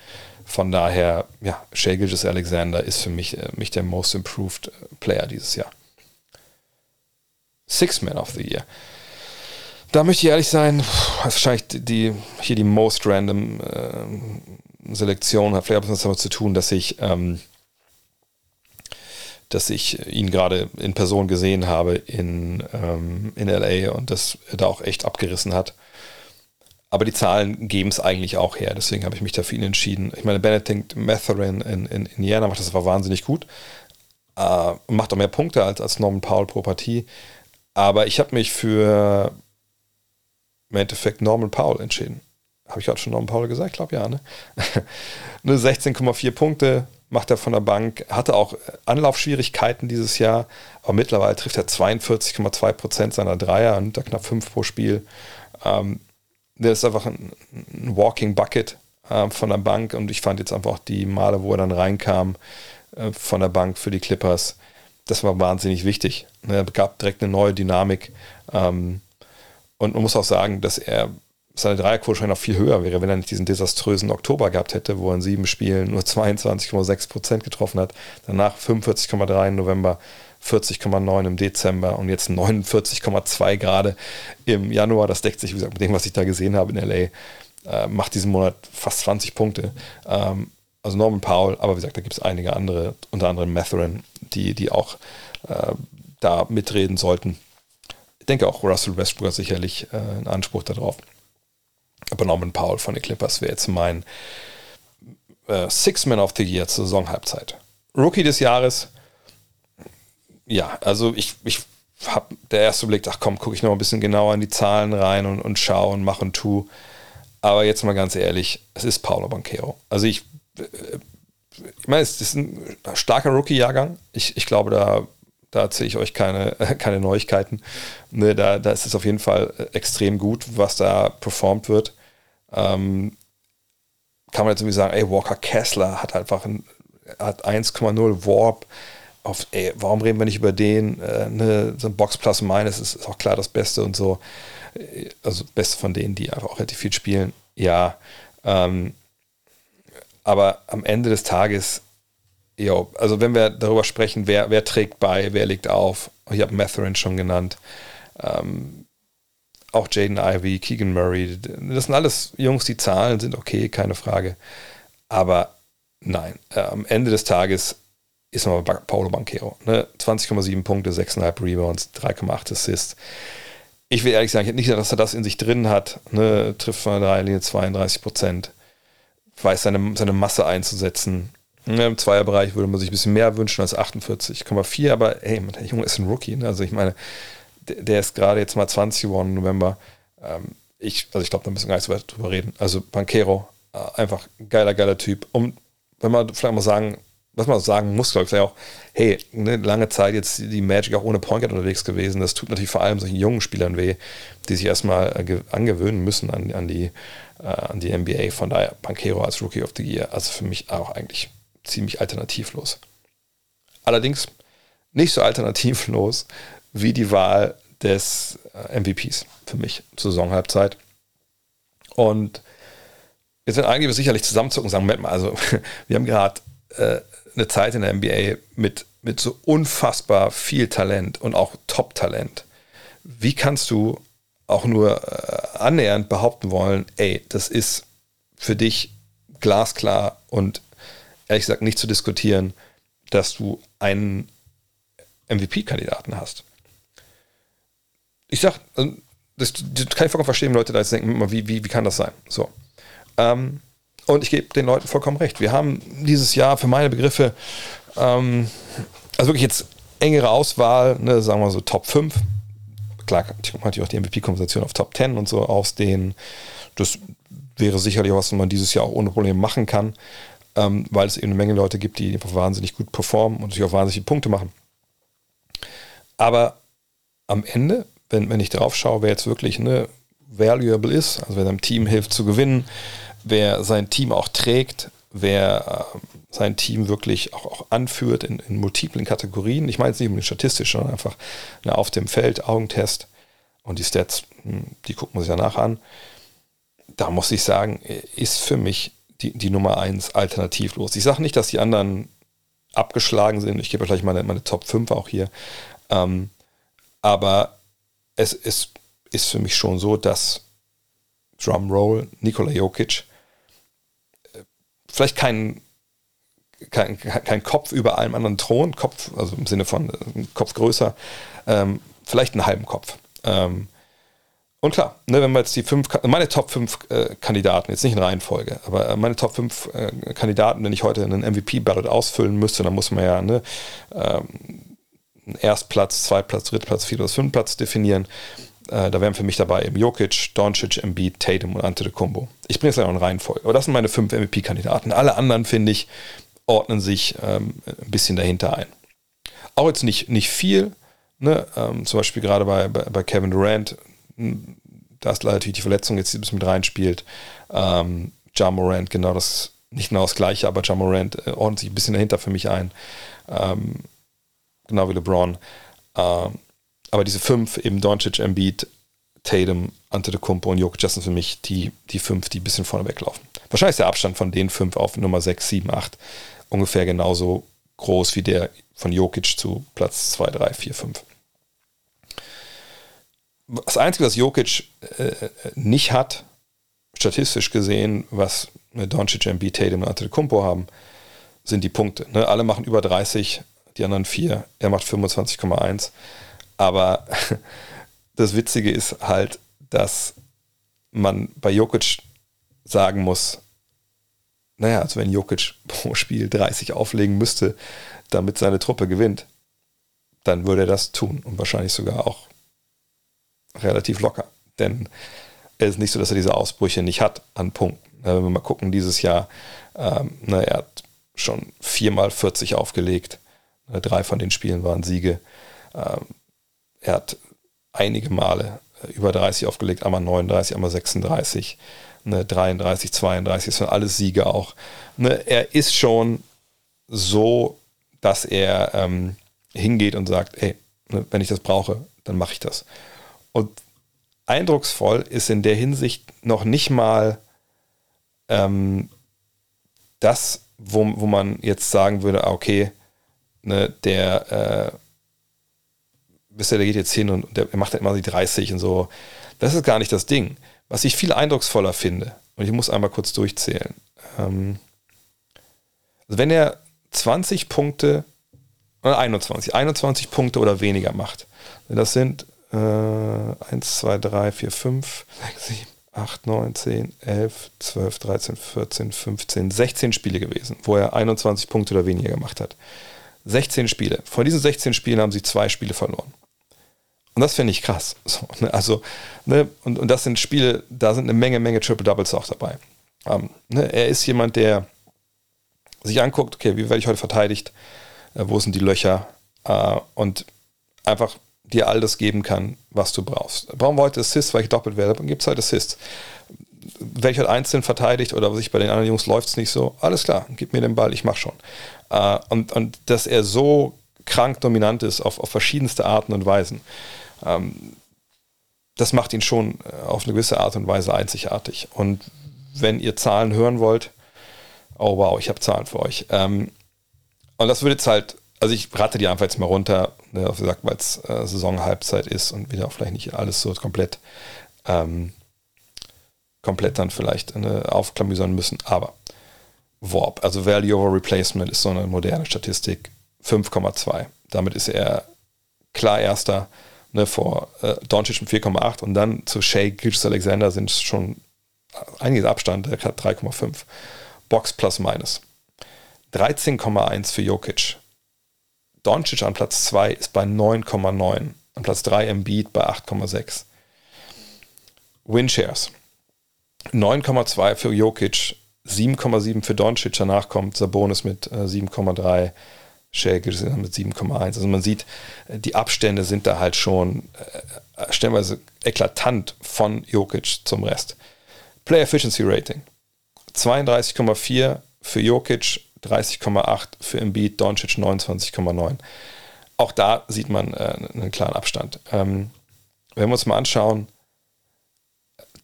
A: Von daher, ja, Shea Alexander ist für mich, äh, mich der Most Improved äh, Player dieses Jahr. Six Man of the Year. Da möchte ich ehrlich sein, ist wahrscheinlich die, hier die most random äh, Selektion, hat vielleicht was damit zu tun, dass ich ähm, dass ich ihn gerade in Person gesehen habe in, ähm, in LA und das da auch echt abgerissen hat. Aber die Zahlen geben es eigentlich auch her, deswegen habe ich mich dafür ihn entschieden. Ich meine, Benedict Matherin in, in Indiana macht das aber wahnsinnig gut. Äh, macht auch mehr Punkte als, als Norman Powell pro Partie. Aber ich habe mich für im Endeffekt Norman Powell entschieden. Habe ich gerade schon Norman Powell gesagt? Ich glaube ja, ne? Nur 16,4 Punkte, macht er von der Bank, hatte auch Anlaufschwierigkeiten dieses Jahr, aber mittlerweile trifft er 42,2 Prozent seiner Dreier und da knapp fünf pro Spiel. Ähm, der ist einfach ein, ein Walking Bucket äh, von der Bank und ich fand jetzt einfach auch die Male, wo er dann reinkam äh, von der Bank für die Clippers, das war wahnsinnig wichtig. Er gab direkt eine neue Dynamik ähm, und man muss auch sagen, dass er seine Dreierquote schon noch viel höher wäre, wenn er nicht diesen desaströsen Oktober gehabt hätte, wo er in sieben Spielen nur 22,6 Prozent getroffen hat. Danach 45,3 im November, 40,9 im Dezember und jetzt 49,2 gerade im Januar. Das deckt sich, wie gesagt, mit dem, was ich da gesehen habe in LA. Äh, macht diesen Monat fast 20 Punkte. Ähm, also Norman Powell, aber wie gesagt, da gibt es einige andere, unter anderem Matherin, die, die auch äh, da mitreden sollten. Ich denke auch Russell Westbrook hat sicherlich äh, einen Anspruch darauf. Aber Norman Powell von den Clippers wäre jetzt mein äh, Six Man of the Year zur Saisonhalbzeit. Rookie des Jahres, ja, also ich, ich habe der erste Blick, ach komm, gucke ich noch ein bisschen genauer in die Zahlen rein und, und schaue und mache und tu. Aber jetzt mal ganz ehrlich, es ist Paulo Banquero. Also ich, äh, ich meine, es ist ein starker Rookie-Jahrgang. Ich, ich glaube, da, da erzähle ich euch keine, keine Neuigkeiten. Ne, da, da ist es auf jeden Fall extrem gut, was da performt wird ähm, kann man jetzt irgendwie sagen, ey, Walker Kessler hat einfach ein, hat 1,0 Warp. Auf, ey, warum reden wir nicht über den? Äh, ne, so ein Box Plus Minus ist, ist auch klar das Beste und so. also beste von denen, die einfach auch relativ viel spielen, ja. Ähm, aber am Ende des Tages, jo, also wenn wir darüber sprechen, wer, wer trägt bei, wer legt auf, ich habe Matherin schon genannt, ähm, auch Jaden Ivy, Keegan Murray, das sind alles Jungs, die Zahlen sind okay, keine Frage. Aber nein, äh, am Ende des Tages ist mal Paulo Banquero. Ne? 20,7 Punkte, 6,5 Rebounds, 3,8 Assists. Ich will ehrlich sagen, ich hätte nicht gedacht, dass er das in sich drin hat. Ne? Trifft von der Dreierlinie 32 Prozent. Weiß seine, seine Masse einzusetzen. Ne? Im Zweierbereich würde man sich ein bisschen mehr wünschen als 48,4. Aber hey, der Junge ist ein Rookie. Ne? Also ich meine, der, ist gerade jetzt mal 20 geworden im November. Ähm, ich, also ich glaube, da müssen wir gar nicht so weit drüber reden. Also Banquero, äh, einfach geiler, geiler Typ. Und wenn man vielleicht mal sagen, was man sagen muss, glaube ich, auch, hey, eine lange Zeit jetzt die Magic auch ohne Point Guard unterwegs gewesen. Das tut natürlich vor allem solchen jungen Spielern weh, die sich erstmal äh, angewöhnen müssen an, an, die, äh, an die NBA. Von daher Banquero als Rookie of the Year, also für mich auch eigentlich ziemlich alternativlos. Allerdings nicht so alternativlos wie die Wahl des äh, MVPs für mich zur Saisonhalbzeit. Und wir sind eigentlich sicherlich zusammenzucken und sagen, Moment mal, also wir haben gerade äh, eine Zeit in der NBA mit, mit so unfassbar viel Talent und auch Top-Talent. Wie kannst du auch nur äh, annähernd behaupten wollen, ey, das ist für dich glasklar und ehrlich gesagt nicht zu diskutieren, dass du einen MVP-Kandidaten hast? Ich sag, also, das, das, kann ich vollkommen verstehen, Leute da jetzt denken, wie, wie, wie kann das sein? So. Ähm, und ich gebe den Leuten vollkommen recht. Wir haben dieses Jahr für meine Begriffe, ähm, also wirklich jetzt engere Auswahl, ne, sagen wir so Top 5. Klar, ich kann natürlich auch die MVP-Konversation auf Top 10 und so ausdehnen. Das wäre sicherlich was, was man dieses Jahr auch ohne Probleme machen kann, ähm, weil es eben eine Menge Leute gibt, die einfach wahnsinnig gut performen und sich auch wahnsinnig Punkte machen. Aber am Ende, wenn, wenn ich darauf schaue, wer jetzt wirklich ne, valuable ist, also wer seinem Team hilft zu gewinnen, wer sein Team auch trägt, wer äh, sein Team wirklich auch, auch anführt in, in, multiplen Kategorien. Ich meine jetzt nicht unbedingt statistisch, sondern einfach na, auf dem Feld, Augentest und die Stats, hm, die gucken wir sich danach an. Da muss ich sagen, ist für mich die, die Nummer 1 alternativlos. Ich sage nicht, dass die anderen abgeschlagen sind. Ich gebe gleich meine, meine Top 5 auch hier. Ähm, aber es, es ist für mich schon so, dass Drumroll, Nikola Jokic vielleicht kein, kein, kein Kopf über allem anderen Thron, Kopf, also im Sinne von äh, Kopf größer, ähm, vielleicht einen halben Kopf. Ähm, und klar, ne, wenn wir jetzt die fünf, meine Top 5 äh, Kandidaten, jetzt nicht in Reihenfolge, aber äh, meine Top 5 äh, Kandidaten, wenn ich heute einen MVP-Ballot ausfüllen müsste, dann muss man ja ne, ähm, Erstplatz, Zweitplatz, Drittplatz, Viertplatz, Fünftplatz definieren. Äh, da wären für mich dabei eben Jokic, Doncic, Embiid, Tatum und Antetokounmpo. Ich bringe es ja noch in Reihenfolge. Aber das sind meine fünf MVP-Kandidaten. Alle anderen, finde ich, ordnen sich ähm, ein bisschen dahinter ein. Auch jetzt nicht, nicht viel. Ne? Ähm, zum Beispiel gerade bei, bei, bei, Kevin Durant, hm, da ist leider natürlich die Verletzung jetzt ein bisschen mit reinspielt. Ähm, ja Morant, genau das, nicht genau das gleiche, aber Ja Morant äh, ordnet sich ein bisschen dahinter für mich ein. Ähm, genau wie LeBron. Ähm, aber diese fünf, eben Doncic, Embiid, Tatum, Antetokounmpo und Jokic, das sind für mich die, die fünf, die ein bisschen vorne weglaufen. Wahrscheinlich ist der Abstand von den fünf auf Nummer 6, 7, 8 ungefähr genauso groß wie der von Jokic zu Platz 2, 3, 4, 5. Das Einzige, was Jokic äh, nicht hat, statistisch gesehen, was Doncic, Embiid, Tatum und Antetokounmpo haben, sind die Punkte. Ne? Alle machen über 30, die anderen vier. Er macht 25,1. Aber das Witzige ist halt, dass man bei Jokic sagen muss, naja, also wenn Jokic pro Spiel 30 auflegen müsste, damit seine Truppe gewinnt, dann würde er das tun und wahrscheinlich sogar auch relativ locker. Denn es ist nicht so, dass er diese Ausbrüche nicht hat an Punkten. Wenn wir mal gucken, dieses Jahr, ähm, na, er hat schon viermal 40 aufgelegt. Drei von den Spielen waren Siege. Ähm, er hat einige Male äh, über 30 aufgelegt, einmal 39, einmal 36, ne, 33, 32, das sind alles Siege auch. Ne, er ist schon so, dass er ähm, hingeht und sagt, ey, ne, wenn ich das brauche, dann mache ich das. Und eindrucksvoll ist in der Hinsicht noch nicht mal ähm, das, wo, wo man jetzt sagen würde, ah, okay, ne, der, äh, wisst ihr, der geht jetzt hin und der, macht halt immer die 30 und so. Das ist gar nicht das Ding. Was ich viel eindrucksvoller finde, und ich muss einmal kurz durchzählen. Ähm, also wenn er 20 Punkte, oder 21, 21 Punkte oder weniger macht, das sind äh, 1, 2, 3, 4, 5, 6, 7, 8, 9, 10, 11, 12, 13, 14, 15, 16 Spiele gewesen, wo er 21 Punkte oder weniger gemacht hat. 16 Spiele. Von diesen 16 Spielen haben sie zwei Spiele verloren. Und das finde ich krass. So, ne? Also, ne? und, und das sind Spiele, da sind eine Menge, Menge Triple Doubles auch dabei. Ähm, ne? Er ist jemand, der sich anguckt, okay, wie werde ich heute verteidigt, äh, wo sind die Löcher äh, und einfach dir all das geben kann, was du brauchst. Brauchen wir heute Assists, weil ich doppelt werde, dann gibt es halt Assists. Werde ich einzeln verteidigt oder sich bei den anderen Jungs läuft es nicht so, alles klar, gib mir den Ball, ich mach schon. Äh, und, und dass er so krank dominant ist auf, auf verschiedenste Arten und Weisen, ähm, das macht ihn schon äh, auf eine gewisse Art und Weise einzigartig. Und wenn ihr Zahlen hören wollt, oh wow, ich habe Zahlen für euch. Ähm, und das würde jetzt halt, also ich rate die einfach jetzt mal runter, ne, wie gesagt, weil es äh, Saisonhalbzeit ist und wieder vielleicht nicht alles so komplett, ähm, komplett dann vielleicht eine aufklamüsern müssen. Aber Warp, also Value over Replacement ist so eine moderne Statistik, 5,2. Damit ist er klar erster ne, vor äh, Doncic mit 4,8 und dann zu Shea Gilgis Alexander sind schon einiges Abstand, der hat 3,5. Box plus minus. 13,1 für Jokic. Doncic an Platz 2 ist bei 9,9. An Platz 3 Embiid bei 8,6. Winshares. 9,2 für Jokic, 7,7 für Doncic. Danach kommt Sabonis mit äh, 7,3. Schägel mit 7,1. Also man sieht, äh, die Abstände sind da halt schon äh, stellenweise eklatant von Jokic zum Rest. Play Efficiency Rating 32,4 für Jokic, 30,8 für Embiid, Doncic 29,9. Auch da sieht man äh, einen klaren Abstand. Ähm, wenn wir uns mal anschauen,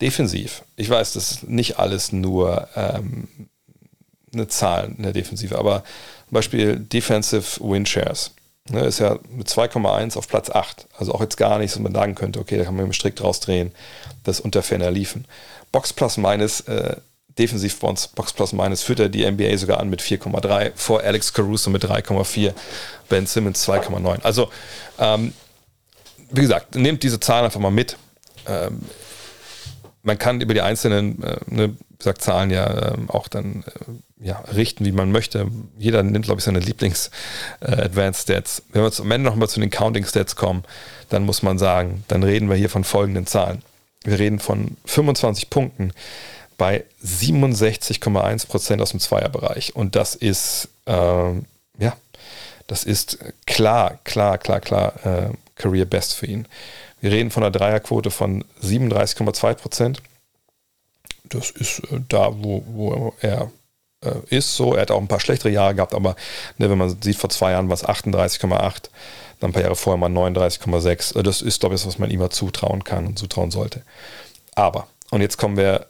A: defensiv, ich weiß, das ist nicht alles nur ähm, eine Zahl in der Defensive, aber zum Beispiel Defensive Win Shares. Ne, ist ja mit 2,1 auf Platz 8. Also auch jetzt gar nichts, wo man sagen könnte, okay, da kann man mit dem Strick draus drehen, das unter ferner liefen. Box plus minus, äh, defensiv uns, Box plus minus, führt er die NBA sogar an mit 4,3, vor Alex Caruso mit 3,4, Ben Simmons 2,9. Also, ähm, wie gesagt, nehmt diese Zahlen einfach mal mit. Ähm, man kann über die einzelnen äh, ne, gesagt, Zahlen ja ähm, auch dann äh, ja, richten, wie man möchte. Jeder nimmt, glaube ich, seine Lieblings-Advanced äh, Stats. Wenn wir am Ende nochmal zu den Counting Stats kommen, dann muss man sagen, dann reden wir hier von folgenden Zahlen. Wir reden von 25 Punkten bei 67,1 Prozent aus dem Zweierbereich. Und das ist, äh, ja, das ist klar, klar, klar, klar äh, Career Best für ihn. Wir reden von einer Dreierquote von 37,2 Prozent. Das ist äh, da, wo, wo er äh, ist. So, er hat auch ein paar schlechtere Jahre gehabt, aber ne, wenn man sieht, vor zwei Jahren war es 38,8, dann ein paar Jahre vorher mal 39,6. Also das ist, glaube ich, was man ihm mal zutrauen kann und zutrauen sollte. Aber, und jetzt kommen wir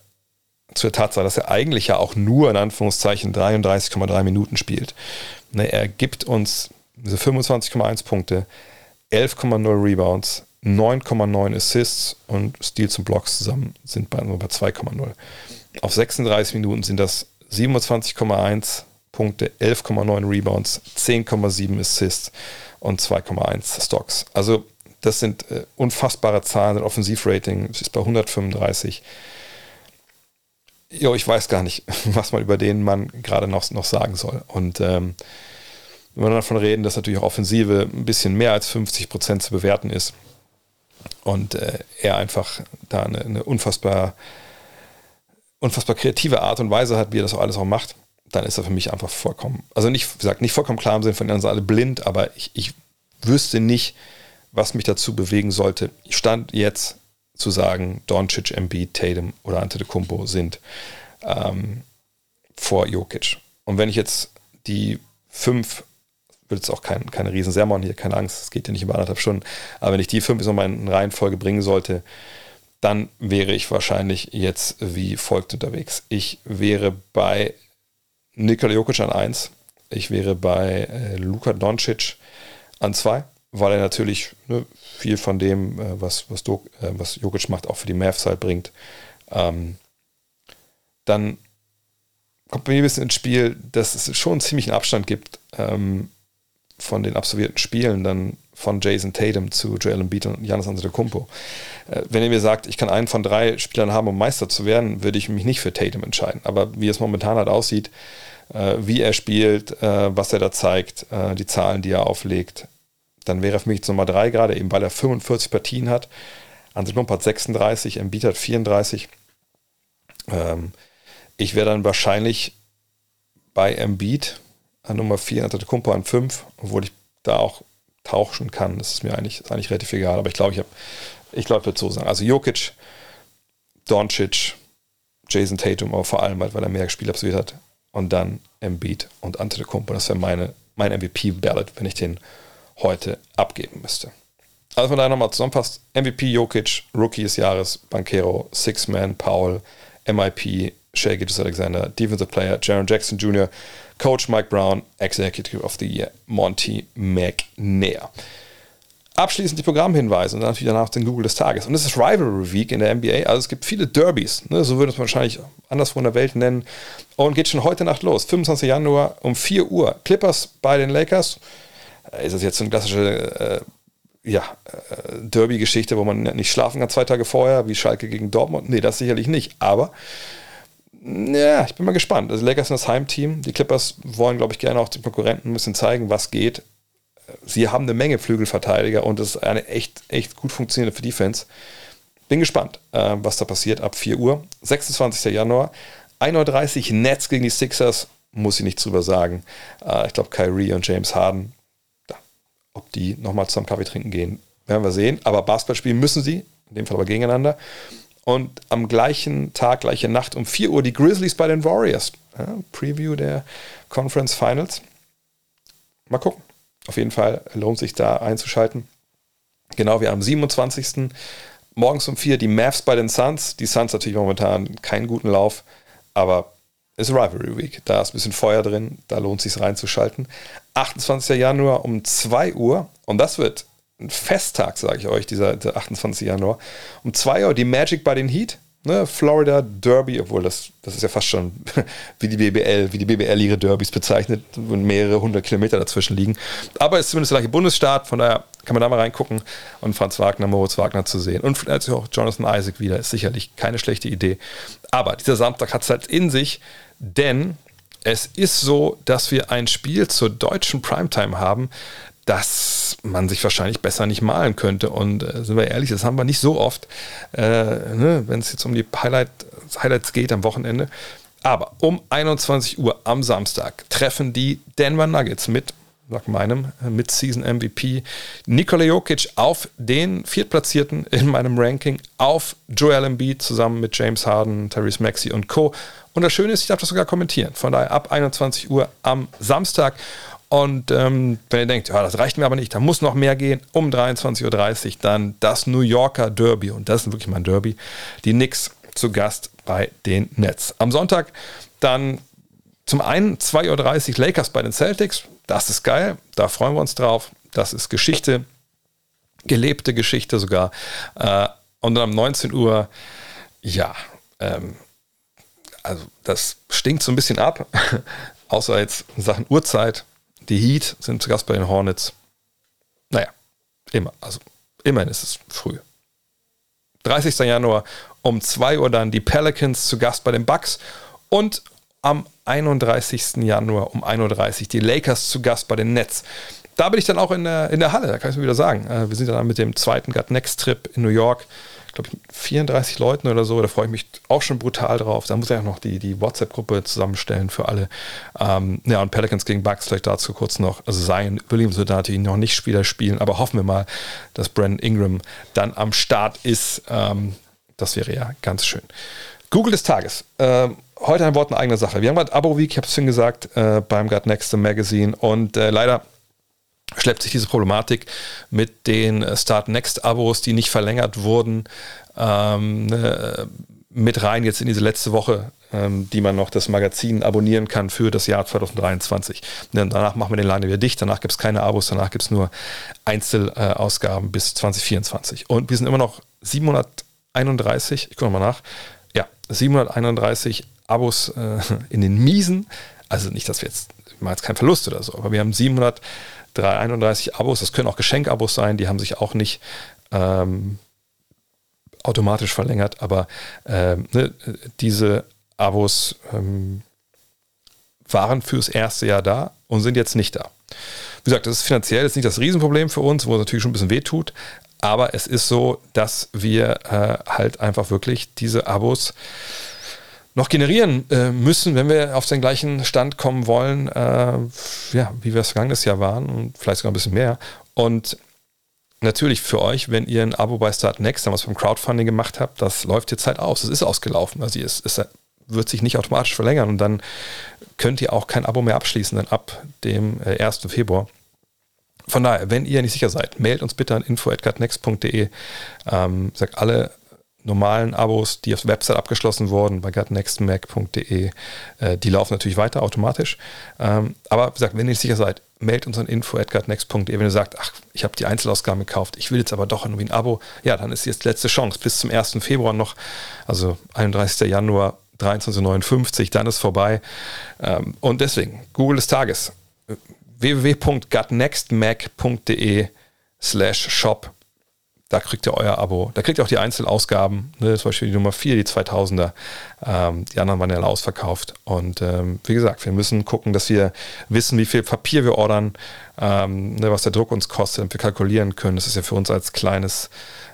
A: zur Tatsache, dass er eigentlich ja auch nur in Anführungszeichen 33,3 Minuten spielt. Ne, er gibt uns diese 25,1 Punkte, 11,0 Rebounds, 9,9 Assists und Steals und Blocks zusammen sind bei, bei 2,0. Auf 36 Minuten sind das 27,1 Punkte, 11,9 Rebounds, 10,7 Assists und 2,1 Stocks. Also das sind äh, unfassbare Zahlen. Das Offensivrating ist bei 135. Jo, ich weiß gar nicht, was man über den Mann gerade noch, noch sagen soll. Und ähm, wenn wir davon reden, dass natürlich auch Offensive ein bisschen mehr als 50 Prozent zu bewerten ist, und äh, er einfach da eine, eine, unfassbar, unfassbar kreative Art und Weise hat, wie er das auch alles auch macht, dann ist er für mich einfach vollkommen, also nicht, wie gesagt, nicht vollkommen klar im Sinne von, denen sind alle blind, aber ich, ich wüsste nicht, was mich dazu bewegen sollte. Ich stand jetzt zu sagen, Doncic, Embiid, Tatum oder Antetokounmpo sind ähm, vor Jokic. Und wenn ich jetzt die fünf wird es auch kein, keine Riesensermon hier, keine Angst, es geht ja nicht über anderthalb Stunden. Aber wenn ich die fünf nochmal in Reihenfolge bringen sollte, dann wäre ich wahrscheinlich jetzt wie folgt unterwegs. Ich wäre bei Nikola Jokic an 1, ich wäre bei äh, Luka Doncic an 2, weil er natürlich ne, viel von dem, äh, was, was, Do, äh, was Jokic macht, auch für die Mavs halt bringt. Ähm, dann kommt bei mir ein bisschen ins Spiel, dass es schon einen ziemlichen Abstand gibt ähm, von den absolvierten Spielen, dann von Jason Tatum zu Joel Embiid und Giannis Antetokounmpo. Äh, wenn ihr mir sagt, ich kann einen von drei Spielern haben, um Meister zu werden, würde ich mich nicht für Tatum entscheiden. Aber wie es momentan halt aussieht, äh, wie er spielt, äh, was er da zeigt, die Zahlen, die er auflegt, dann wäre für mich Nummer drei gerade, eben weil er 45 Partien hat. Antetokounmpo hat 36, Embiid hat 34. Ähm, ich wäre dann wahrscheinlich bei Embiid an Nummer 4, Antetokounmpo an 5, obwohl ich da auch tauschen kann. Das ist mir eigentlich, eigentlich relativ egal. Aber ich glaube, ich habe, ich glaube, ich würde so sagen. Also Jokic, Doncic, Jason Tatum, aber vor allem, halt, weil er mehr Spiele absolviert hat. Und dann Embiid und Antetokounmpo. Das wäre meine, mein MVP-Ballot, wenn ich den heute abgeben müsste. Also von daher nochmal zusammenfasst. MVP Jokic, Rookie des Jahres, Banquero, Six-Man, Paul, MIP, Shea Gilgis Alexander, Defensive Player, Jaron Jackson Jr., Coach Mike Brown, Executive of the Year, Monty McNair. Abschließend die Programmhinweise und dann natürlich danach den Google des Tages. Und das ist Rivalry Week in der NBA. Also es gibt viele Derbys, ne? so würde es wahrscheinlich anderswo in der Welt nennen. Und geht schon heute Nacht los. 25. Januar um 4 Uhr. Clippers bei den Lakers. Ist das jetzt so eine klassische äh, ja, äh, Derby-Geschichte, wo man nicht schlafen kann zwei Tage vorher, wie Schalke gegen Dortmund? Nee, das sicherlich nicht. Aber ja, ich bin mal gespannt. Also Lakers sind das Heimteam. Die Clippers wollen, glaube ich, gerne auch den Konkurrenten ein bisschen zeigen, was geht. Sie haben eine Menge Flügelverteidiger und es ist eine echt, echt gut funktionierende Defense. Bin gespannt, äh, was da passiert ab 4 Uhr. 26. Januar. 1.30 Uhr Nets gegen die Sixers, muss ich nicht drüber sagen. Äh, ich glaube, Kyrie und James Harden, ja, ob die nochmal zusammen Kaffee trinken gehen, werden wir sehen. Aber Basketball spielen müssen sie, in dem Fall aber gegeneinander. Und am gleichen Tag, gleiche Nacht um 4 Uhr die Grizzlies bei den Warriors. Ja, Preview der Conference Finals. Mal gucken. Auf jeden Fall lohnt sich da einzuschalten. Genau wie am 27. morgens um 4 die Mavs bei den Suns. Die Suns natürlich momentan keinen guten Lauf, aber ist Rivalry Week. Da ist ein bisschen Feuer drin, da lohnt es sich reinzuschalten. 28. Januar um 2 Uhr und das wird ein Festtag, sage ich euch, dieser, dieser 28. Januar. Um 2 Uhr die Magic bei den Heat. Ne, Florida Derby, obwohl das, das ist ja fast schon wie die BBL, wie die BBL ihre Derbys bezeichnet und mehrere hundert Kilometer dazwischen liegen. Aber es ist zumindest der gleiche Bundesstaat, von daher kann man da mal reingucken und Franz Wagner, Moritz Wagner zu sehen. Und vielleicht auch Jonathan Isaac wieder, ist sicherlich keine schlechte Idee. Aber dieser Samstag hat es halt in sich, denn es ist so, dass wir ein Spiel zur deutschen Primetime haben, dass man sich wahrscheinlich besser nicht malen könnte. Und äh, sind wir ehrlich, das haben wir nicht so oft, äh, ne, wenn es jetzt um die Highlight, Highlights geht am Wochenende. Aber um 21 Uhr am Samstag treffen die Denver Nuggets mit, nach meinem äh, Mid-Season MVP, Nikola Jokic auf den Viertplatzierten in meinem Ranking, auf Joel Embiid zusammen mit James Harden, Therese Maxey und Co. Und das Schöne ist, ich darf das sogar kommentieren. Von daher ab 21 Uhr am Samstag. Und ähm, wenn ihr denkt, ja, das reicht mir aber nicht, da muss noch mehr gehen, um 23.30 Uhr dann das New Yorker Derby. Und das ist wirklich mein Derby. Die Knicks zu Gast bei den Nets. Am Sonntag dann zum einen 2.30 Uhr Lakers bei den Celtics. Das ist geil, da freuen wir uns drauf. Das ist Geschichte, gelebte Geschichte sogar. Äh, und dann um 19 Uhr, ja, ähm, also das stinkt so ein bisschen ab, außer jetzt in Sachen Uhrzeit. Die Heat sind zu Gast bei den Hornets. Naja, immer, also immerhin ist es früh. 30. Januar um 2 Uhr dann die Pelicans zu Gast bei den Bucks und am 31. Januar um 1.30 Uhr die Lakers zu Gast bei den Nets. Da bin ich dann auch in der, in der Halle, da kann ich mir wieder sagen. Äh, wir sind dann mit dem zweiten Gut Next Trip in New York glaube ich, 34 Leuten oder so. Da freue ich mich auch schon brutal drauf. Da muss ich auch noch die, die WhatsApp-Gruppe zusammenstellen für alle. Ähm, ja, und Pelicans gegen Bucks vielleicht dazu kurz noch. Also Zion Williams wird natürlich noch nicht Spieler spielen, aber hoffen wir mal, dass Brandon Ingram dann am Start ist. Ähm, das wäre ja ganz schön. Google des Tages. Ähm, heute ein Wort in eigener Sache. Wir haben gerade Abo-Week, ich habe es schon gesagt, äh, beim Got Next Magazine und äh, leider schleppt sich diese Problematik mit den Start Next Abos, die nicht verlängert wurden, ähm, ne, mit rein jetzt in diese letzte Woche, ähm, die man noch das Magazin abonnieren kann für das Jahr 2023. Denn danach machen wir den Laden wieder dicht, danach gibt es keine Abos, danach gibt es nur Einzelausgaben bis 2024. Und wir sind immer noch 731, ich gucke nochmal nach, ja, 731 Abos äh, in den Miesen. Also nicht, dass wir jetzt, ich mache jetzt keinen Verlust oder so, aber wir haben 731 Abos, das können auch Geschenkabos sein, die haben sich auch nicht ähm, automatisch verlängert, aber ähm, ne, diese Abos ähm, waren fürs erste Jahr da und sind jetzt nicht da. Wie gesagt, das ist finanziell jetzt nicht das Riesenproblem für uns, wo es natürlich schon ein bisschen weh tut, aber es ist so, dass wir äh, halt einfach wirklich diese Abos noch generieren äh, müssen, wenn wir auf den gleichen Stand kommen wollen, äh, ja, wie wir es vergangenes Jahr waren und vielleicht sogar ein bisschen mehr. Und natürlich für euch, wenn ihr ein Abo bei Start Next damals beim Crowdfunding gemacht habt, das läuft jetzt halt aus. Es ist ausgelaufen. Also es, es wird sich nicht automatisch verlängern und dann könnt ihr auch kein Abo mehr abschließen, dann ab dem 1. Äh, Februar. Von daher, wenn ihr nicht sicher seid, mailt uns bitte an info.gutnext.de. Ähm, sagt alle normalen Abos, die auf der Website abgeschlossen wurden, bei gutnextmac.de, äh, die laufen natürlich weiter automatisch. Ähm, aber wie gesagt, wenn ihr nicht sicher seid, mailt uns an info.gutnext.de. Wenn ihr sagt, ach, ich habe die Einzelausgaben gekauft, ich will jetzt aber doch irgendwie ein Abo, ja, dann ist jetzt letzte Chance. Bis zum 1. Februar noch, also 31. Januar 23.59, dann ist vorbei. Ähm, und deswegen, Google des Tages, www.gutnextmac.de slash shop da kriegt ihr euer Abo. Da kriegt ihr auch die Einzelausgaben, ne, zum Beispiel die Nummer 4, die 2000er. Ähm, die anderen waren ja alle ausverkauft. Und ähm, wie gesagt, wir müssen gucken, dass wir wissen, wie viel Papier wir ordern, ähm, ne, was der Druck uns kostet, damit wir kalkulieren können. Das ist ja für uns als kleines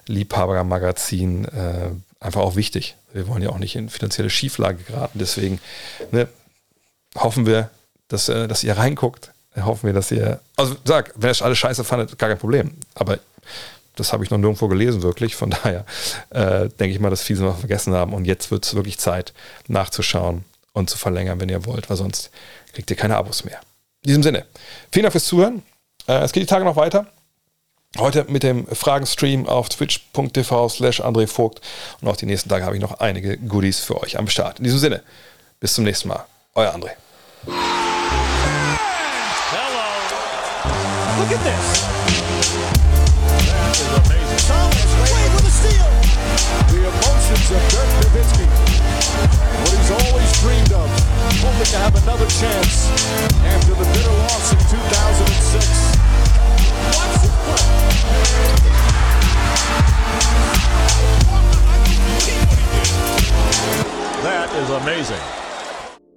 A: Liebhabermagazin äh, einfach auch wichtig. Wir wollen ja auch nicht in finanzielle Schieflage geraten. Deswegen ne, hoffen wir, dass, äh, dass ihr reinguckt. Hoffen wir, dass ihr, also sag, wenn ihr alles scheiße fandet, gar kein Problem. Aber das habe ich noch nirgendwo gelesen, wirklich. Von daher äh, denke ich mal, dass viele noch vergessen haben. Und jetzt wird es wirklich Zeit, nachzuschauen und zu verlängern, wenn ihr wollt, weil sonst kriegt ihr keine Abos mehr. In diesem Sinne, vielen Dank fürs Zuhören. Äh, es geht die Tage noch weiter. Heute mit dem Fragenstream auf twitch.tv slash André Vogt. Und auch die nächsten Tage habe ich noch einige Goodies für euch am Start. In diesem Sinne, bis zum nächsten Mal. Euer André. Hello. Look at this. The emotions of Dirk Nowitzki. What he's always dreamed of. Hoping to have another chance after the bitter loss in 2006. That is amazing.